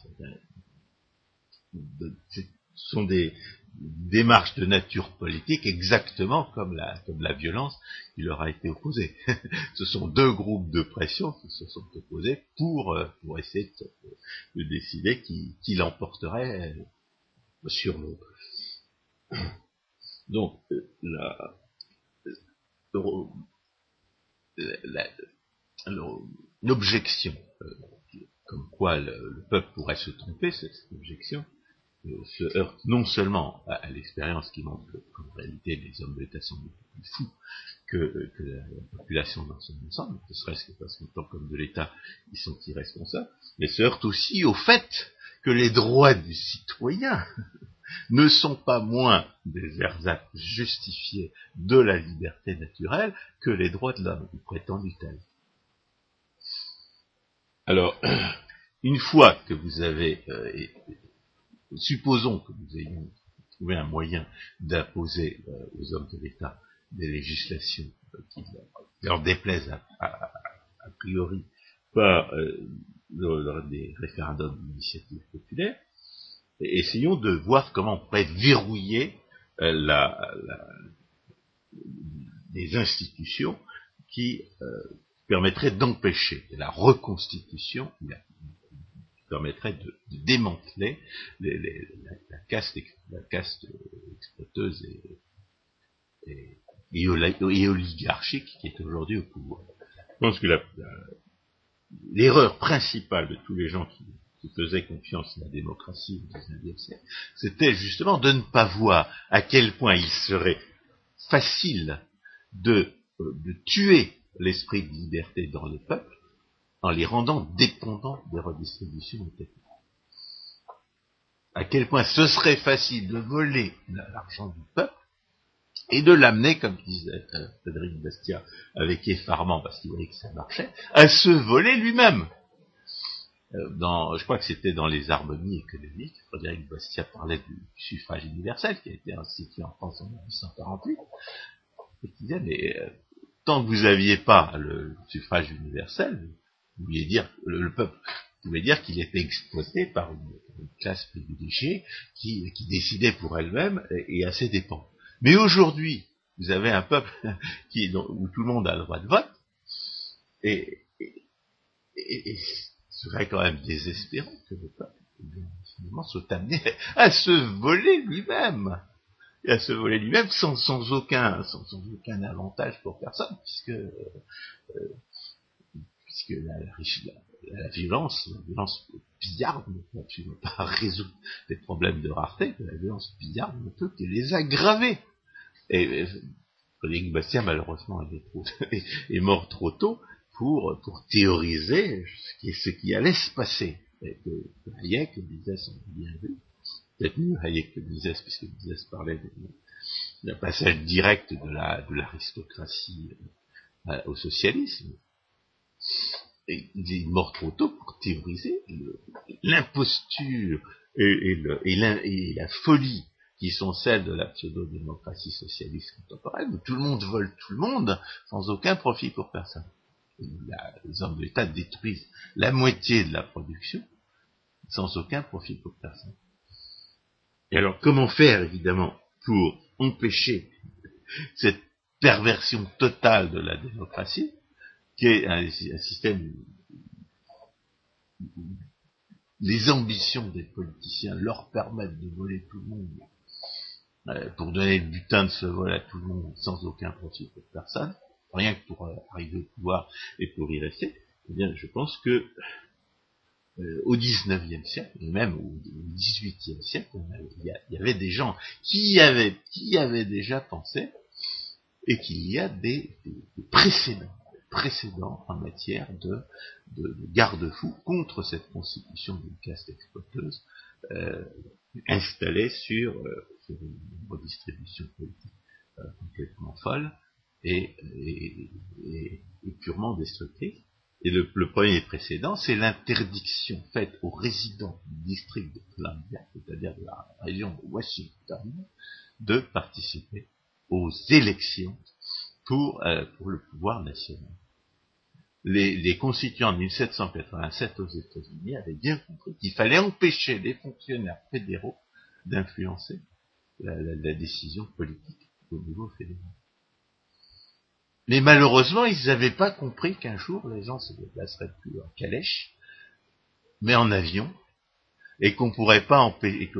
Speaker 2: Ce sont des, démarche de nature politique exactement comme la, la violence qui leur a été opposée. ce sont deux groupes de pression qui se sont opposés pour, euh, essayer de, décider qui, qui l'emporterait sur l'autre. Donc, la, l'objection, comme quoi le, peuple pourrait se tromper, cette objection, se heurte non seulement à, l'expérience qui montre qu'en réalité les hommes d'État sont plus fous que, la, population dans son ensemble, ne serait-ce que parce qu'en tant qu'hommes de l'État, ils sont irresponsables, mais se heurte aussi au fait que les droits du citoyen ne sont pas moins des ersatz justifiés de la liberté naturelle que les droits de l'homme, prétendent tel. Alors, une fois que vous avez euh, supposons que nous ayons trouvé un moyen d'imposer euh, aux hommes de l'État des législations euh, qui leur déplaisent a, priori par des référendums d'initiative populaire, essayons de voir comment on pourrait verrouiller la, des institutions qui permettraient d'empêcher la reconstitution, permettrait de, démanteler la, caste, la caste exploiteuse et, et, oligarchique qui est aujourd'hui au pouvoir. Je pense que l'erreur principale de tous les gens qui, faisaient confiance à la démocratie au XIXe siècle, c'était justement de ne pas voir à quel point il serait facile de, euh, de tuer l'esprit de liberté dans les peuples en les rendant dépendants des redistributions étatiques. À quel point ce serait facile de voler l'argent du peuple et de l'amener, comme disait euh, Frédéric Bastia avec effarement, parce qu'il voyait que ça marchait, à se voler lui-même. Euh, dans, je crois que c'était dans les harmonies économiques, Frédéric Bastia parlait du suffrage universel qui a été institué en France en 1848, et qui disait, mais euh, tant que vous n'aviez pas le suffrage universel, vous vouliez dire, le, peuple pouvait dire qu'il était exploité par une, classe privilégiée qui, décidait pour elle-même et, à ses dépens. Mais aujourd'hui, vous avez un peuple où tout le monde a le droit de vote, et, et, ce serait quand même désespérant que le peuple finalement soit amené à se voler lui-même et à se voler lui-même sans, aucun sans, aucun avantage pour personne puisque euh, puisque la, la, violence, la violence pillarde ne peut absolument pas résoudre les problèmes de rareté, la violence pillarde ne peut que les aggraver. Et, Frédéric Bastien, malheureusement, est, mort trop tôt pour, pour théoriser ce qui, ce qui allait se passer. Et que, Hayek disait son bien vu, peut-être mieux Hayek que Mises, puisque Mises parlait d'un passage direct de la de l'aristocratie euh, au socialisme il est mort trop tôt pour théoriser l'imposture et, la, folie qui sont celles de la pseudo-démocratie socialiste contemporaine, où tout le monde vole tout le monde sans aucun profit pour personne. Les hommes de l'État détruisent la moitié de la production sans aucun profit pour personne. Et alors comment faire évidemment pour empêcher cette perversion totale de la démocratie qui est un, système où les ambitions des politiciens leur permettent de voler tout le monde euh, pour donner le butin de ce vol à tout le monde sans aucun profit pour personne, rien que pour euh, arriver au pouvoir et pour y rester, eh bien, je pense que euh, au XIXe siècle, et même au XVIIIe siècle, il y, avait des gens qui avaient, qui avaient déjà pensé, et qu'il y a des précédents précédent en matière de, garde-fou contre cette constitution d'une caste exploiteuse euh, installée sur, euh, une redistribution politique complètement folle et, purement destructrice. Et le, premier précédent, c'est l'interdiction faite aux résidents du district de Columbia, c'est-à-dire de la région de Washington, de participer aux élections pour, pour le pouvoir national les, constituants de 1787 aux États-Unis avaient bien compris qu'il fallait empêcher les fonctionnaires fédéraux d'influencer la, décision politique au niveau fédéral. Mais malheureusement, ils n'avaient pas compris qu'un jour, les gens se déplaceraient plus en calèche, mais en avion, et qu'on pourrait pas empêcher, que,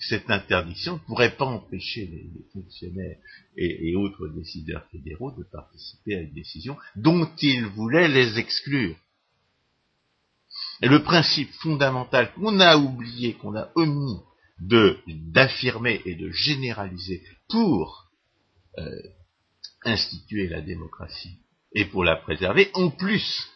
Speaker 2: cette interdiction ne pourrait pas empêcher les, fonctionnaires et, autres décideurs fédéraux de participer à une décision dont ils voulaient les exclure. Et le principe fondamental qu'on a oublié, qu'on a omis de d'affirmer et de généraliser pour euh, instituer la démocratie et pour la préserver, en plus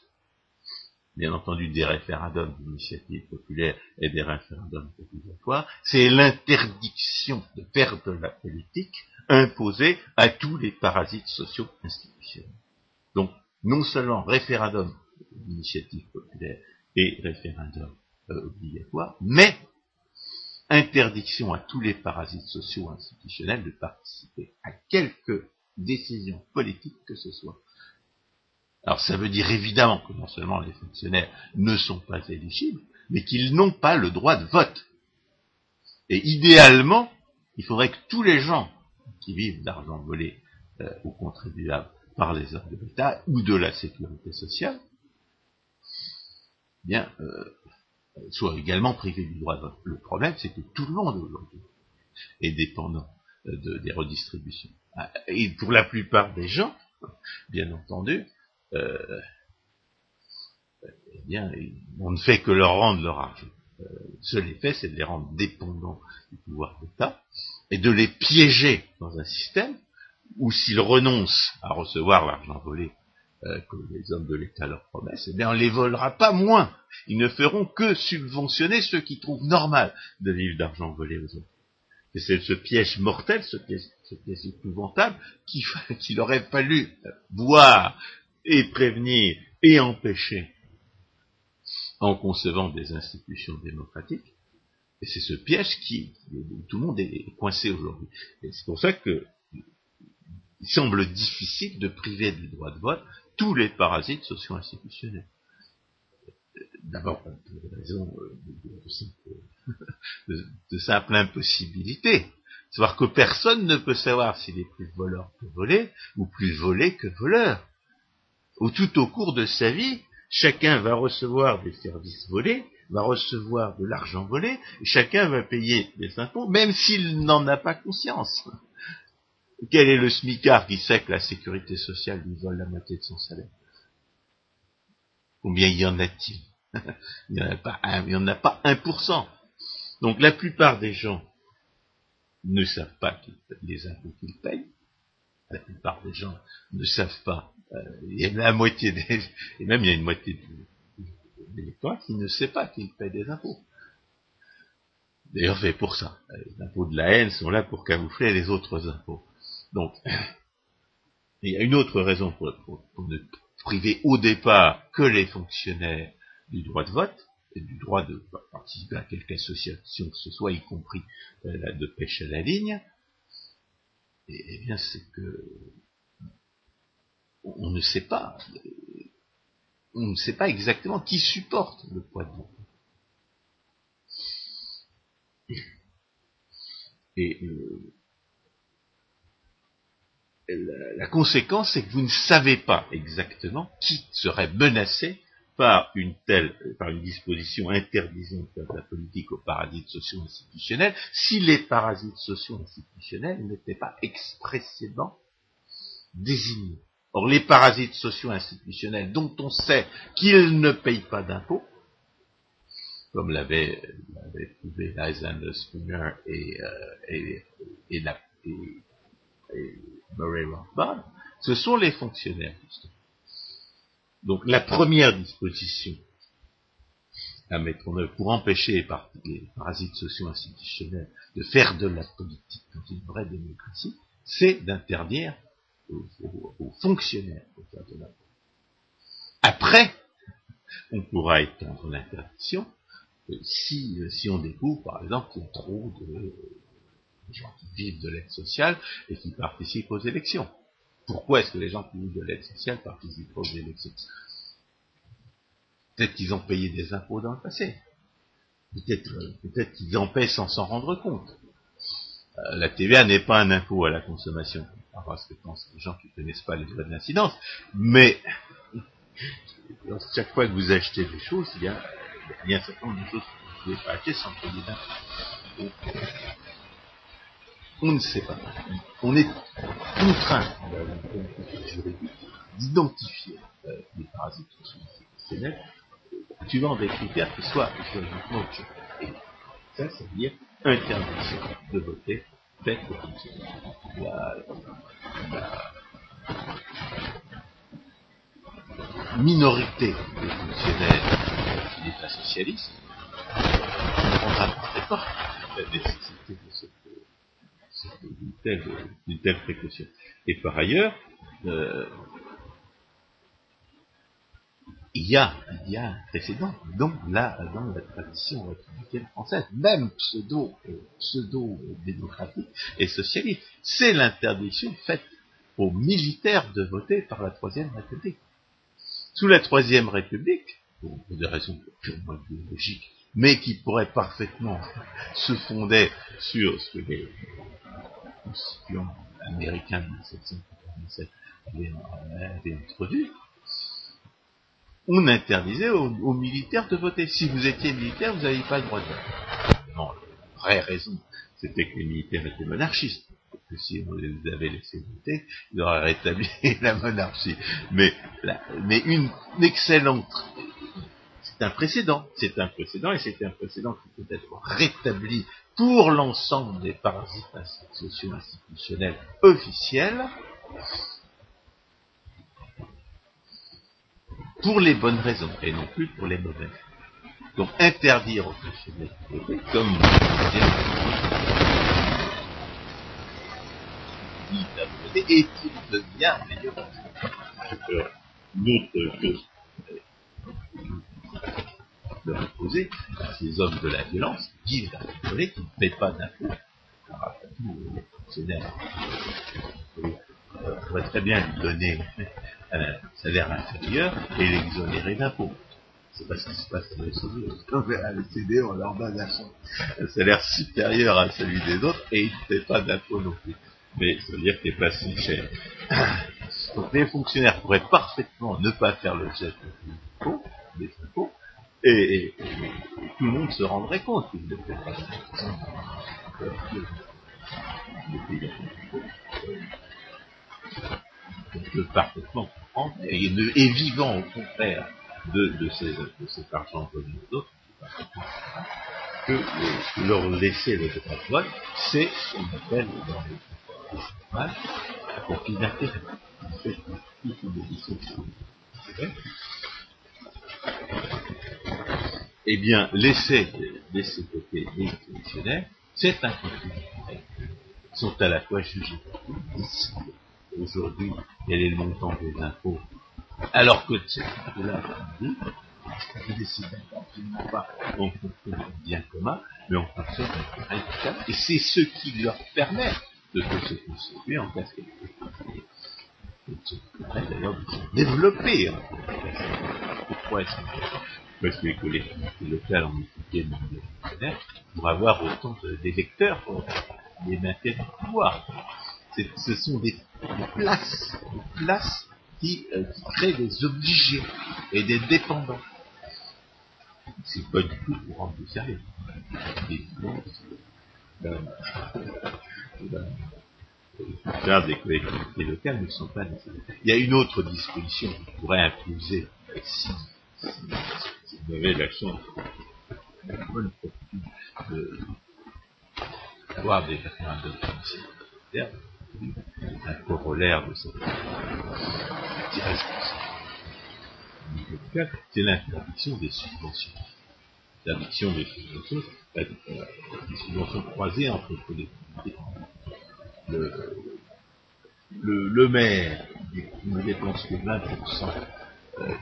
Speaker 2: bien entendu des référendums d'initiative populaire et des référendums obligatoires, c'est l'interdiction de de la politique imposée à tous les parasites sociaux institutionnels. Donc, non seulement référendum d'initiative populaire et référendum euh, obligatoire, mais interdiction à tous les parasites sociaux institutionnels de participer à quelque décision politique que ce soit. Alors ça veut dire évidemment que non seulement les fonctionnaires ne sont pas éligibles, mais qu'ils n'ont pas le droit de vote. Et idéalement, il faudrait que tous les gens qui vivent d'argent volé euh, aux contribuables par les hommes de l'État ou de la sécurité sociale, eh bien, euh, soient également privés du droit de vote. Le problème, c'est que tout le monde aujourd'hui est dépendant euh, des redistributions. Et pour la plupart des gens, bien entendu, euh, eh bien, on ne fait que leur rendre leur argent. Euh, seul effet, c'est de les rendre dépendants du pouvoir d'État et de les piéger dans un système où s'ils renoncent à recevoir l'argent volé euh, que les hommes de l'État leur promettent, eh bien, on les volera pas moins. Ils ne feront que subventionner ceux qui trouvent normal de vivre d'argent volé aux autres. Et c'est ce piège mortel, ce piège, épouvantable qu'il aurait fallu voir et prévenir et empêcher en concevant des institutions démocratiques. Et c'est ce piège qui, tout le monde est coincé aujourd'hui. Et c'est pour ça que il semble difficile de priver du droit de vote tous les parasites socio-institutionnels. D'abord, pour des raisons de, de, simple impossibilité. Savoir que personne ne peut savoir s'il est plus voleur que volé, ou plus volé que voleur où tout au cours de sa vie, chacun va recevoir des services volés, va recevoir de l'argent volé, et chacun va payer des impôts, même s'il n'en a pas conscience. Quel est le smicard qui sait que la sécurité sociale lui vole la moitié de son salaire? Combien y en a-t-il? Il n'y en a pas en a pas un pour cent. Donc la plupart des gens ne savent pas les impôts qu'ils payent. La plupart des gens ne savent pas euh, il y a la moitié des, et même il y a une moitié des électeurs qui ne sait pas qu'il paie des impôts. D'ailleurs, c'est pour ça. Les impôts de la haine sont là pour camoufler les autres impôts. Donc, il y a une autre raison pour, ne priver au départ que les fonctionnaires du droit de vote et du droit de participer à quelque association que ce soit, y compris euh, la de pêche à la ligne. Et, eh bien, c'est que on ne sait pas, on ne sait pas exactement qui supporte le poids de l'impôt. Et euh, la, conséquence, c'est que vous ne savez pas exactement qui serait menacé par une telle, par une disposition interdisant la politique aux parasites sociaux institutionnels, si les parasites sociaux institutionnels n'étaient pas expressément désignés. Or, les parasites sociaux institutionnels dont on sait qu'ils ne payent pas d'impôts, comme l'avait prouvé Lysander Spooner et, euh, et, Murray Rothbard, ce sont les fonctionnaires. Donc la première disposition à mettre en œuvre pour empêcher les parasites sociaux institutionnels de faire de la politique dans une vraie démocratie, c'est d'interdire aux, fonctionnaires Après, on pourra étendre l'interdiction euh, si, euh, si on découvre, par exemple, qu'il y a trop de gens qui vivent de l'aide sociale et qui participent aux élections. Pourquoi est-ce que les gens qui vivent de l'aide sociale participent aux élections Peut-être qu'ils ont payé des impôts dans le passé. Peut-être euh, qu'ils en paient sans s'en rendre compte. euh, la TVA n'est pas un impôt à la consommation. Parce que pensent les gens qui ne connaissent pas les droits de l'incidence. Mais chaque fois que vous achetez des choses, il y a, il un certain nombre de choses que vous ne pouvez pas acheter sans payer d'impôt. On ne sait pas. On est contraint d'identifier euh, les parasites institutionnels suivant des critères qui soient juridiquement. Et ça, ça veut dire interdiction de voter faite aux fonctionnaires. La, la minorité des fonctionnaires qui n'est pas socialiste ne prendra pas la nécessité de cette d'une telle, précaution. Et par ailleurs, euh, il y a, un précédent dans la, dans la tradition républicaine française, même pseudo, euh, pseudo démocratique et socialiste. C'est l'interdiction faite aux militaires de voter par la Troisième République. Sous la Troisième République, pour des raisons purement biologiques, mais qui pourraient parfaitement se fonder sur ce que les américains de 1787 avaient introduit, on interdisait aux, militaires de voter. Si vous étiez militaire, vous n'aviez pas le droit de voter. Non, la vraie raison, c'était que les militaires étaient monarchistes. Si on les avait laissés voter, ils auraient rétabli la monarchie. Mais, mais une, excellente c'est un précédent, c'est un précédent, et c'est un précédent qui peut être rétabli pour l'ensemble des parasites sociaux institutionnels officiels, pour les bonnes raisons et non plus pour les mauvaises. Donc interdire aux fonctionnaires voter, comme et il devient meilleur. Leur imposer à ces hommes de la violence qui vivent dans qui ne paient pas d'impôts. les fonctionnaires, on pourrait très bien lui donner un salaire inférieur et l'exonérer d'impôts. C'est pas ce qui se passe dans les CD. À CD, on leur donne un, salaire supérieur à celui des autres et ils ne paient pas d'impôts non plus. Mais ça veut dire qu'il n'est pas si cher. Donc les fonctionnaires pourraient parfaitement ne pas faire l'objet des impôts, et, tout le monde se rendrait compte on peut parfaitement comprendre, et, et, vivant au contraire de, de, ces, de cet argent donné aux autres, que, leur laisser le de vote, c'est ce qu'on appelle dans les la conflit d'intérêt. Eh bien, laisser, laisser côté les fonctionnaires, c'est un conflit sont à la fois jugés aujourd'hui quel est le montant des impôts, alors que c'est là je décide absolument pas en fonction bien commun, mais en fonction d'un résultat, et c'est ce qui leur permet de, se constituer en classe d'ailleurs de se développer. Pourquoi est-ce que parce que les collectivités locales ont étudié le fonctionnaires pour avoir autant d'électeurs pour les maintenir au pouvoir ce sont des, places, des places qui, euh, qui, créent des obligés et des dépendants. C'est pas du tout pour rendre sérieux. Les euh, euh, des collectivités locales ne sont pas nécessaires. Il y a une autre disposition qui pourrait imposer, si vous avez la chance, la bonne fortune d'avoir des référendums un corollaire de cette c'est l'interdiction des subventions. L'interdiction des subventions, des subventions croisées entre collectivités. Le, maire ne dépense que 20% euh,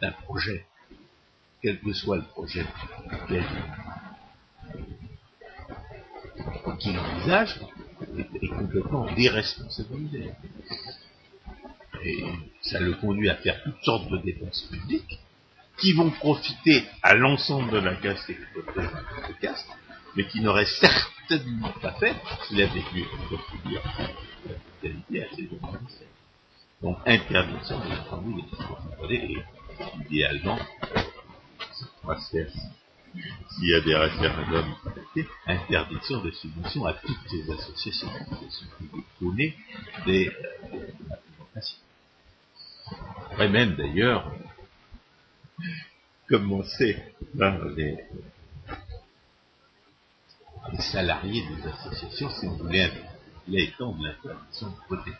Speaker 2: d'un projet, quel que soit le projet qu'il envisage, est, complètement déresponsabilisé. Et ça le conduit à faire toutes sortes de dépenses publiques qui vont profiter à l'ensemble de la caste exploitée de caste, mais qui n'auraient certes absolument pas fait s'il avait procédure qualité à ses Donc, interdiction de les et idéalement, faire s'il y a des référendums interdiction de subvention à toutes ces associations, qui donner des euh, On pourrait même d'ailleurs commencer par les, les salariés des associations, si vous voulez, étendre l'interdiction de voter.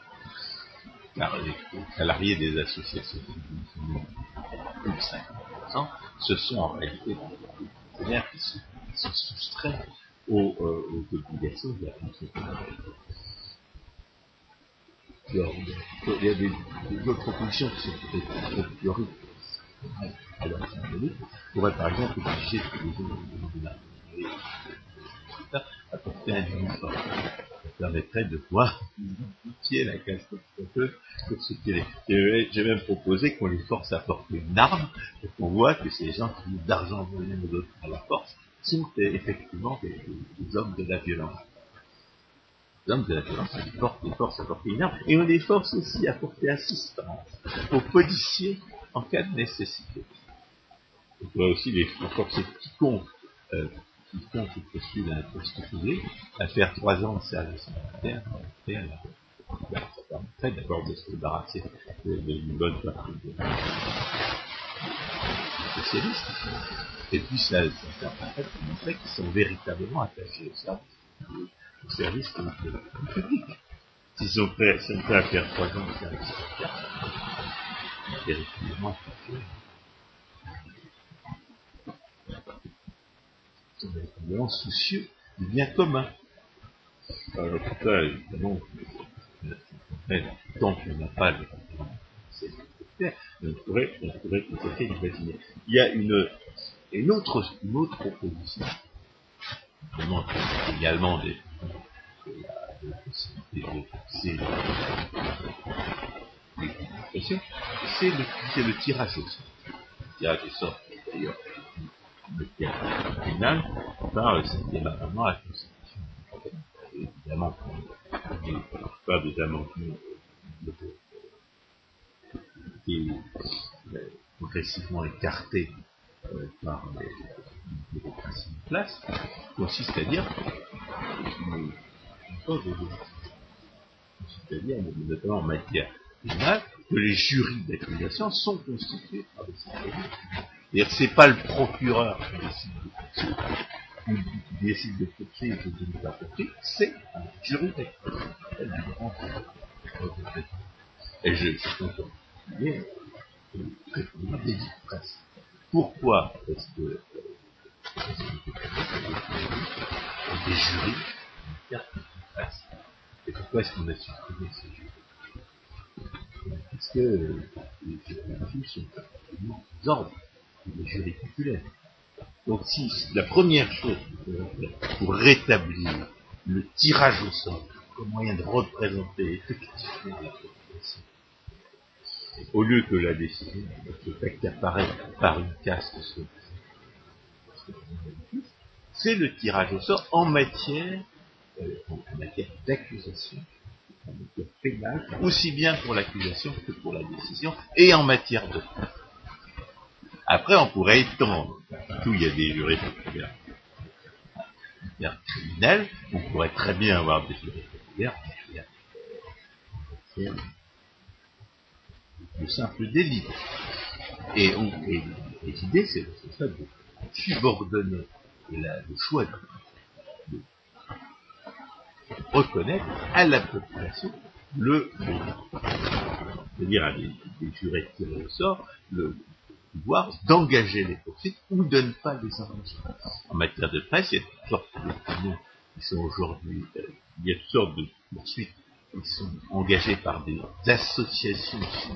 Speaker 2: Les salariés des associations plus de 50%, ce sont en réalité des fonctionnaires qui qui sont soustraits aux, euh, aux, obligations de la fonction. Il y a des, autres propositions qui sont peut-être trop théoriques alors, on pourrait par exemple obliger les gens apporter un uniforme. Ça permettrait de voir identifier la casse pour ce qu'il est. J'ai même proposé qu'on les force à porter une arme et qu'on voit que ces gens qui ont d'argent volé d'autres à la force sont effectivement des, hommes de la violence. Les hommes de la violence, on les force, les force à porter une arme et on les force aussi à porter assistance aux policiers en cas de nécessité. On pourrait aussi les forcer quiconque, euh, quiconque qui postule à public à faire trois ans de service militaire, ça permettrait d'abord de se débarrasser d'une bonne partie des spécialistes. Et puis ça, ça permettrait de montrer qu'ils sont véritablement attachés au service, au service public. S'ils sont prêts à faire trois ans de service militaire, véritablement attachés vraiment soucieux du bien commun. Alors, ça, évidemment, tant qu'on n'a pas le on pourrait, on pourrait tout à fait l'imaginer. Il y a une, une autre, une autre proposition, vraiment, également des, de la possibilité de l'éducation, c'est le, c'est le tirage au sort. Le tirage au sort, d'ailleurs, le tribunal par le cinquième amendement à la Constitution. Évidemment, il n'y pas des amendements qui euh, progressivement écartés euh, par les démocraties de place, consiste à dire une cause de consiste à dire, notamment en matière pénale, que les jurys d'accusation sont constitués par des citoyens c'est-à-dire pas le procureur qui décide de poursuivre, qui décide de poursuivre ou de ne pas c'est un jury Et je suis content. Presse. Pourquoi est-ce que des jurys Et pourquoi est-ce qu'on a supprimé ces jurys? Parce que les juridictions sont les Donc si la première chose pour rétablir le tirage au sort comme moyen de représenter effectivement la population, au lieu que la décision soit accaparée par une caste c'est le tirage au sort en matière, euh, en matière d'accusation, en matière pénale, aussi bien pour l'accusation que pour la décision, et en matière de après, on pourrait étendre. Tout, il y a des jurés populaires criminels. On pourrait très bien avoir des jurés populaires de simple délit. Et, l'idée, c'est ça de subordonner le choix de, reconnaître à la population le, c'est-à-dire à des, jurés qui au sort, le, pouvoir d'engager les poursuites ou de ne pas les engager. En matière de presse, il y a toutes sortes de qui sont aujourd'hui, euh, il y a toutes sortes de poursuites qui sont engagées par des associations qui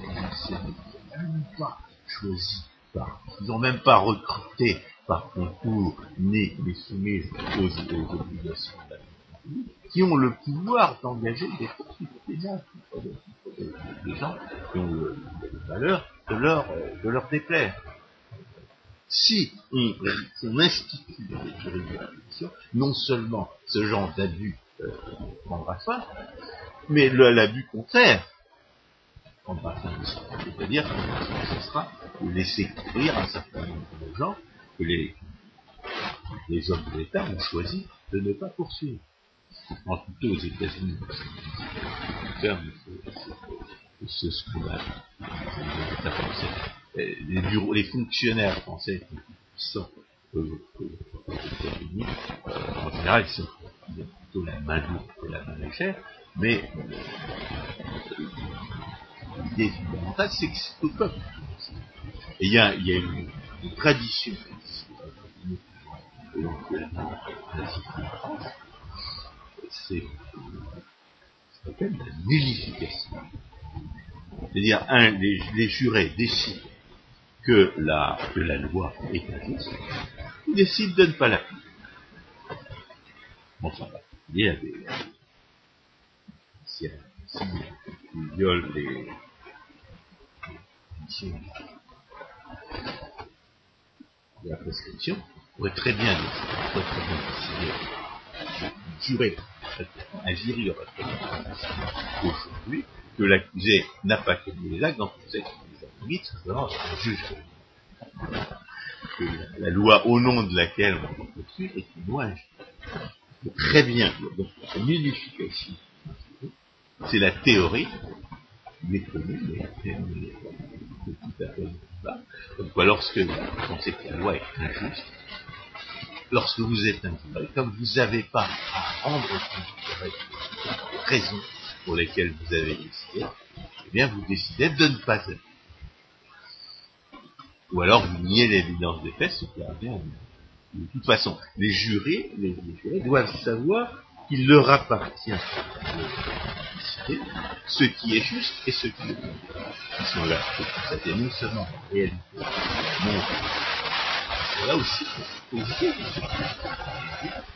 Speaker 2: n'ont pas choisi par, ils n'ont même pas recruté par concours, ni les soumis aux, obligations de qui ont le pouvoir d'engager des poursuites des gens qui ont le, le valeur de leur, de leur déplaire. si on, institue de répétition, non seulement ce genre d'abus euh, prendra fin, mais l'abus contraire prendra fin C'est-à-dire que ce sera laisser courir un certain nombre de gens que les, les hommes de l'État ont choisi de ne pas poursuivre. En tout cas aux États-Unis, ce qu'on a, les, bureaux, les fonctionnaires français qui sont euh, en général, ils sont plutôt la main lourde que la main légère, mais l'idée fondamentale, c'est que c'est au peuple. Et il y a, y a une, une, tradition de la France, c'est ce qu'on appelle la nullification. C'est-à-dire, un, les, jurés décident que la, que la loi est injuste, ils décident de ne pas l'appliquer. Bon, ça. Il y a des, si, violent les de la prescription, pourrait très bien pourrait très bien décider, jurer, un jury aurait très bien aujourd'hui que l'accusé n'a pas commis les actes dans tout ce qu'il a commis, simplement un juge. Que la loi au nom de laquelle on peut poursuivre est une loi Très bien. Donc, la nullification, c'est la théorie mais fait bas. Donc, lorsque vous pensez que la loi est injuste, lorsque vous êtes injuste, comme vous n'avez pas à rendre compte de raisons pour lesquels vous avez décidé, eh bien vous décidez de ne pas être. Ou alors vous niez l'évidence des faits, ce qui revient de toute façon, les jurés, les, jurés doivent savoir qu'il leur appartient de décider ce qui est juste et ce qui est bon. Ils sont là pour non seulement réalité, mais là aussi positif.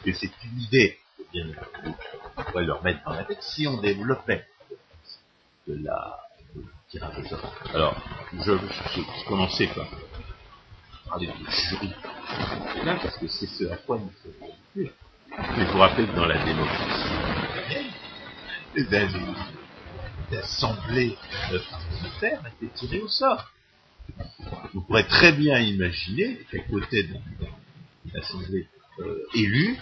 Speaker 2: Et c'est une idée bien on pourrait leur mettre dans la tête si on développait de la tirage au sort. Alors, je, je, commençais par parler de jury, là, parce que c'est ce à quoi nous faisons Mais vous rappelez que dans la démocratie les assemblées parlementaires étaient tirées au sort. Vous pourrez très bien imaginer qu'à côté d'une assemblée euh, élue,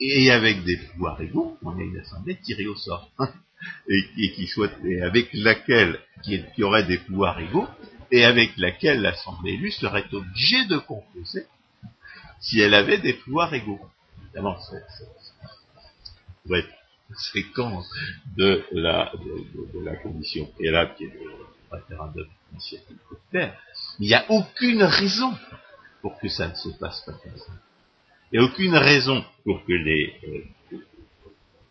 Speaker 2: et avec des pouvoirs égaux, on a une assemblée tirée au sort, et, qui soit, avec laquelle, qui, qui, aurait des pouvoirs égaux, et avec laquelle l'assemblée élue serait obligée de composer si elle avait des pouvoirs égaux. Évidemment, c'est être fréquent de la, de, de, la commission et là, qui est le référendum. Mais il n'y a aucune raison pour que ça ne se passe pas comme ça. N'y a aucune raison pour que les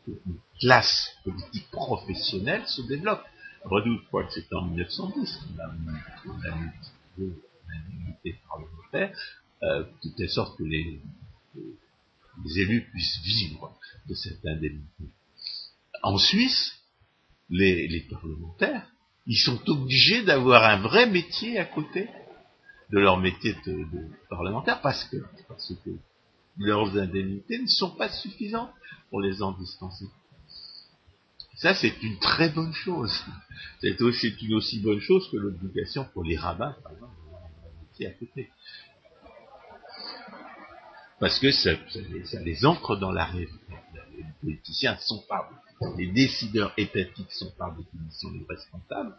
Speaker 2: euh, classes politiques professionnelles se développent. Redoute, je crois que c'est en 1910 qu'on a, on parlementaire, euh, de telle sorte que les, élus puissent vivre de cette indemnité. En Suisse, les, les parlementaires, ils sont obligés d'avoir un vrai métier à côté de leur métier de, de parlementaire parce que, parce que leurs indemnités ne sont pas suffisantes pour les en dispenser. Ça, c'est une très bonne chose. C'est aussi une aussi bonne chose que l'obligation pour les rabbins, par exemple, à côté. Parce que ça, les, ancre dans la réalité. Les politiciens sont pas, les décideurs étatiques sont par définition irresponsables,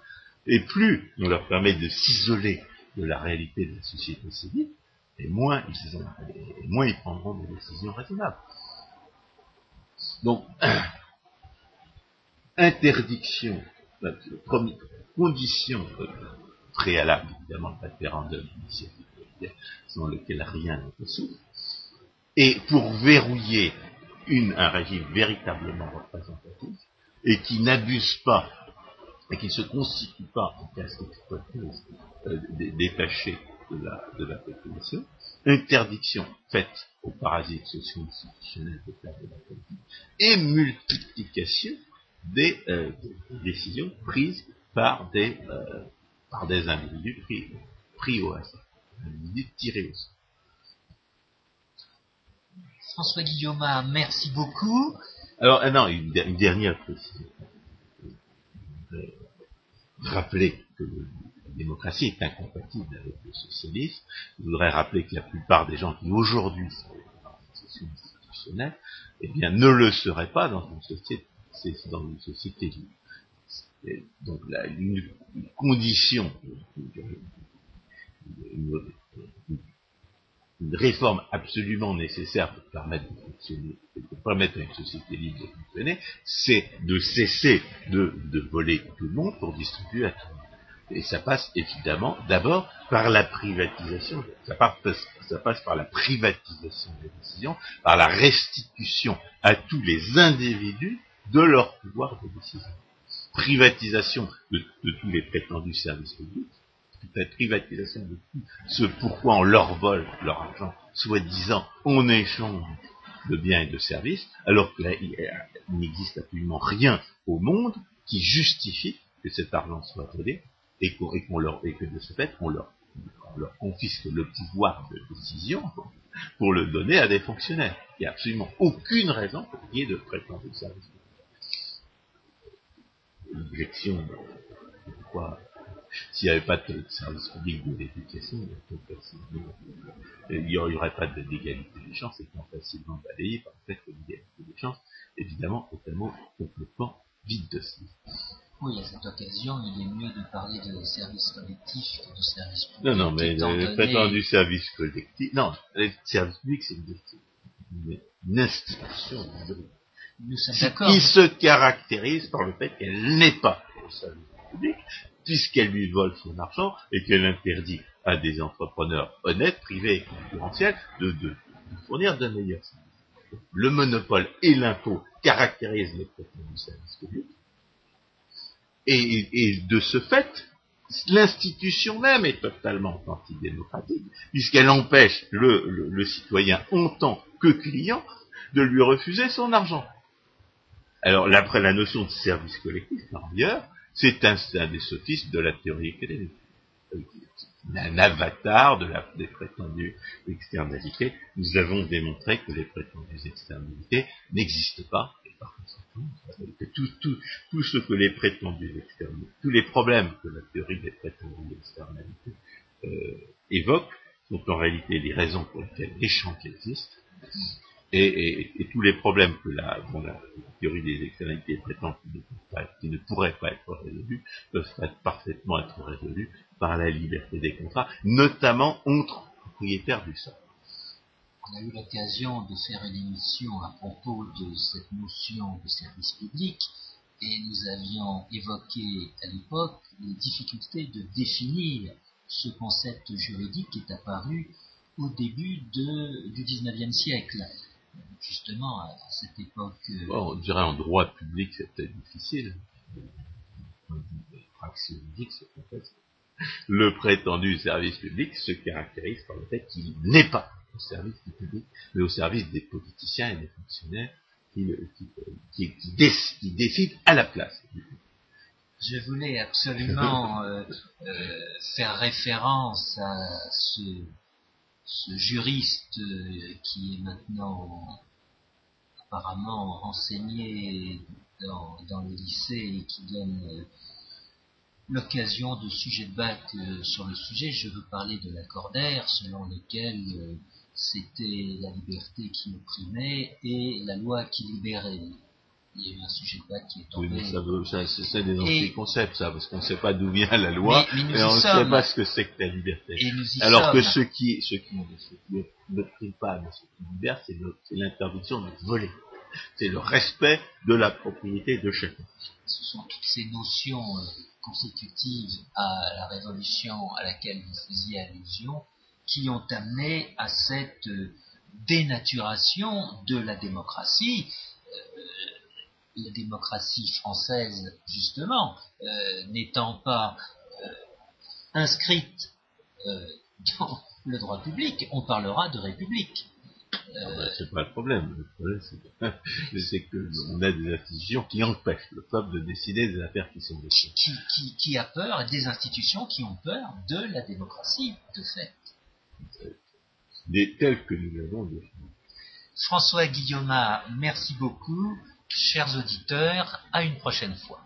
Speaker 2: et plus on leur permet de s'isoler de la réalité de la société civile, et moins ils, prendront des décisions raisonnables. Donc, interdiction, première condition préalable, évidemment, référendum d'initiative sans lequel rien ne peut s'ouvrir, et pour verrouiller un régime véritablement représentatif, et qui n'abuse pas, et qui ne se constitue pas en casse d'exploiteuse euh, détaché de la, de la population, interdiction faite aux parasites sociaux institutionnels de faire de la politique, et multiplication des, euh, des décisions prises par des, euh, par des individus pris, pris au hasard. individu tiré au sort.
Speaker 1: François Guillaume, merci beaucoup.
Speaker 2: Alors, ah non, une, une dernière précision. Rappeler que la démocratie est incompatible avec le socialisme. Je voudrais rappeler que la plupart des gens qui aujourd'hui sont dans eh bien, ne le seraient pas dans une société, dans une société libre. donc, une, condition, une, réforme absolument nécessaire pour permettre de fonctionner, pour permettre à une société libre de fonctionner, c'est de cesser de, voler tout le monde pour distribuer à tout le monde. Et ça passe évidemment d'abord par la privatisation, ça par la privatisation des décisions, par la restitution à tous les individus de leur pouvoir de décision. Privatisation de, tous les prétendus services publics, la privatisation de tout ce pourquoi on leur vole leur argent, soi-disant en échange de biens et de services, alors qu'il n'existe absolument rien au monde qui justifie que cet argent soit volé et, qu'on, leur, et que de ce fait on leur, leur confisque le pouvoir de décision pour le donner à des fonctionnaires. Il n'y a absolument aucune raison pour qu'il y ait de prétendus services. L'objection, pourquoi s'il n'y avait pas de service public de l'éducation, il n'y aurait pas d'égalité des chances, c'est facilement balayé par le fait que l'égalité des chances, évidemment, est un complètement vide de sens.
Speaker 1: Oui, à cette occasion, il est mieux de parler de service collectif que de service public.
Speaker 2: Non, non, mais le prétendu service collectif, non, le service public, c'est une, une, institution.
Speaker 1: Nous sommes d'accord.
Speaker 2: Qui se caractérise par le fait qu'elle n'est pas au service public, puisqu'elle lui vole son argent et qu'elle interdit à des entrepreneurs honnêtes, privés et concurrentiels de, de, fournir de meilleurs services. Le monopole et l'impôt caractérisent le traitement du service public. Et, de ce fait, l'institution même est totalement antidémocratique, puisqu'elle empêche le, citoyen en tant que client de lui refuser son argent. Alors, après la notion de service collectif, par ailleurs, c'est un, des sophismes de la théorie économique. Un avatar de des prétendues externalités. Nous avons démontré que les prétendues externalités n'existent pas. Par conséquent, que tout, ce que les prétendues externalités, tous les problèmes que la théorie des prétendues externalités euh, évoque, sont en réalité les raisons pour lesquelles les champs existent et, tous les problèmes que la, théorie des externalités prétend qui ne, pourraient pas être résolus peuvent parfaitement être résolus par la liberté des contrats, notamment entre propriétaires du sol.
Speaker 1: On a eu l'occasion de faire une émission à propos de cette notion de service public et nous avions évoqué à l'époque les difficultés de définir ce concept juridique qui est apparu au début du XIXe siècle justement, à cette époque.
Speaker 2: Euh, on dirait en droit public, c'était difficile. Le prétendu service public se caractérise par le fait qu'il n'est pas au service du public, mais au service des politiciens et des fonctionnaires qui, décident à la place.
Speaker 1: Je voulais absolument euh, euh, faire référence à ce ce juriste euh, qui est maintenant apparemment renseigné dans, dans le lycée et qui donne l'occasion de sujet de bac sur le sujet, je veux parler de l'accordaire selon lequel c'était la liberté qui opprimait et la loi qui libérait il y a eu un sujet de qui est tombé.
Speaker 2: Oui, ça, c'est des anti-concepts, ça, parce qu'on ne sait pas d'où vient la loi, et on ne sait pas ce que c'est que la liberté. Alors que ce qui, ce qui, ne prime pas, mais ce qui libère, c'est l'interdiction de voler. C'est le respect de la propriété de chacun.
Speaker 1: Ce sont toutes ces notions euh, consécutives à la révolution à laquelle vous faisiez allusion qui ont amené à cette euh, dénaturation de la démocratie. Euh, la démocratie française, justement, euh, n'étant pas euh, inscrite euh, dans le droit public, on parlera de république.
Speaker 2: Ah bah, c'est pas le problème. Le problème, c'est qu'on a des institutions qui empêchent le peuple de décider des affaires qui sont décidées.
Speaker 1: Qui, qui, qui, a peur, des institutions qui ont peur de la démocratie, de fait.
Speaker 2: Défini.
Speaker 1: François Guillaume, merci beaucoup. Chers auditeurs, à une prochaine fois.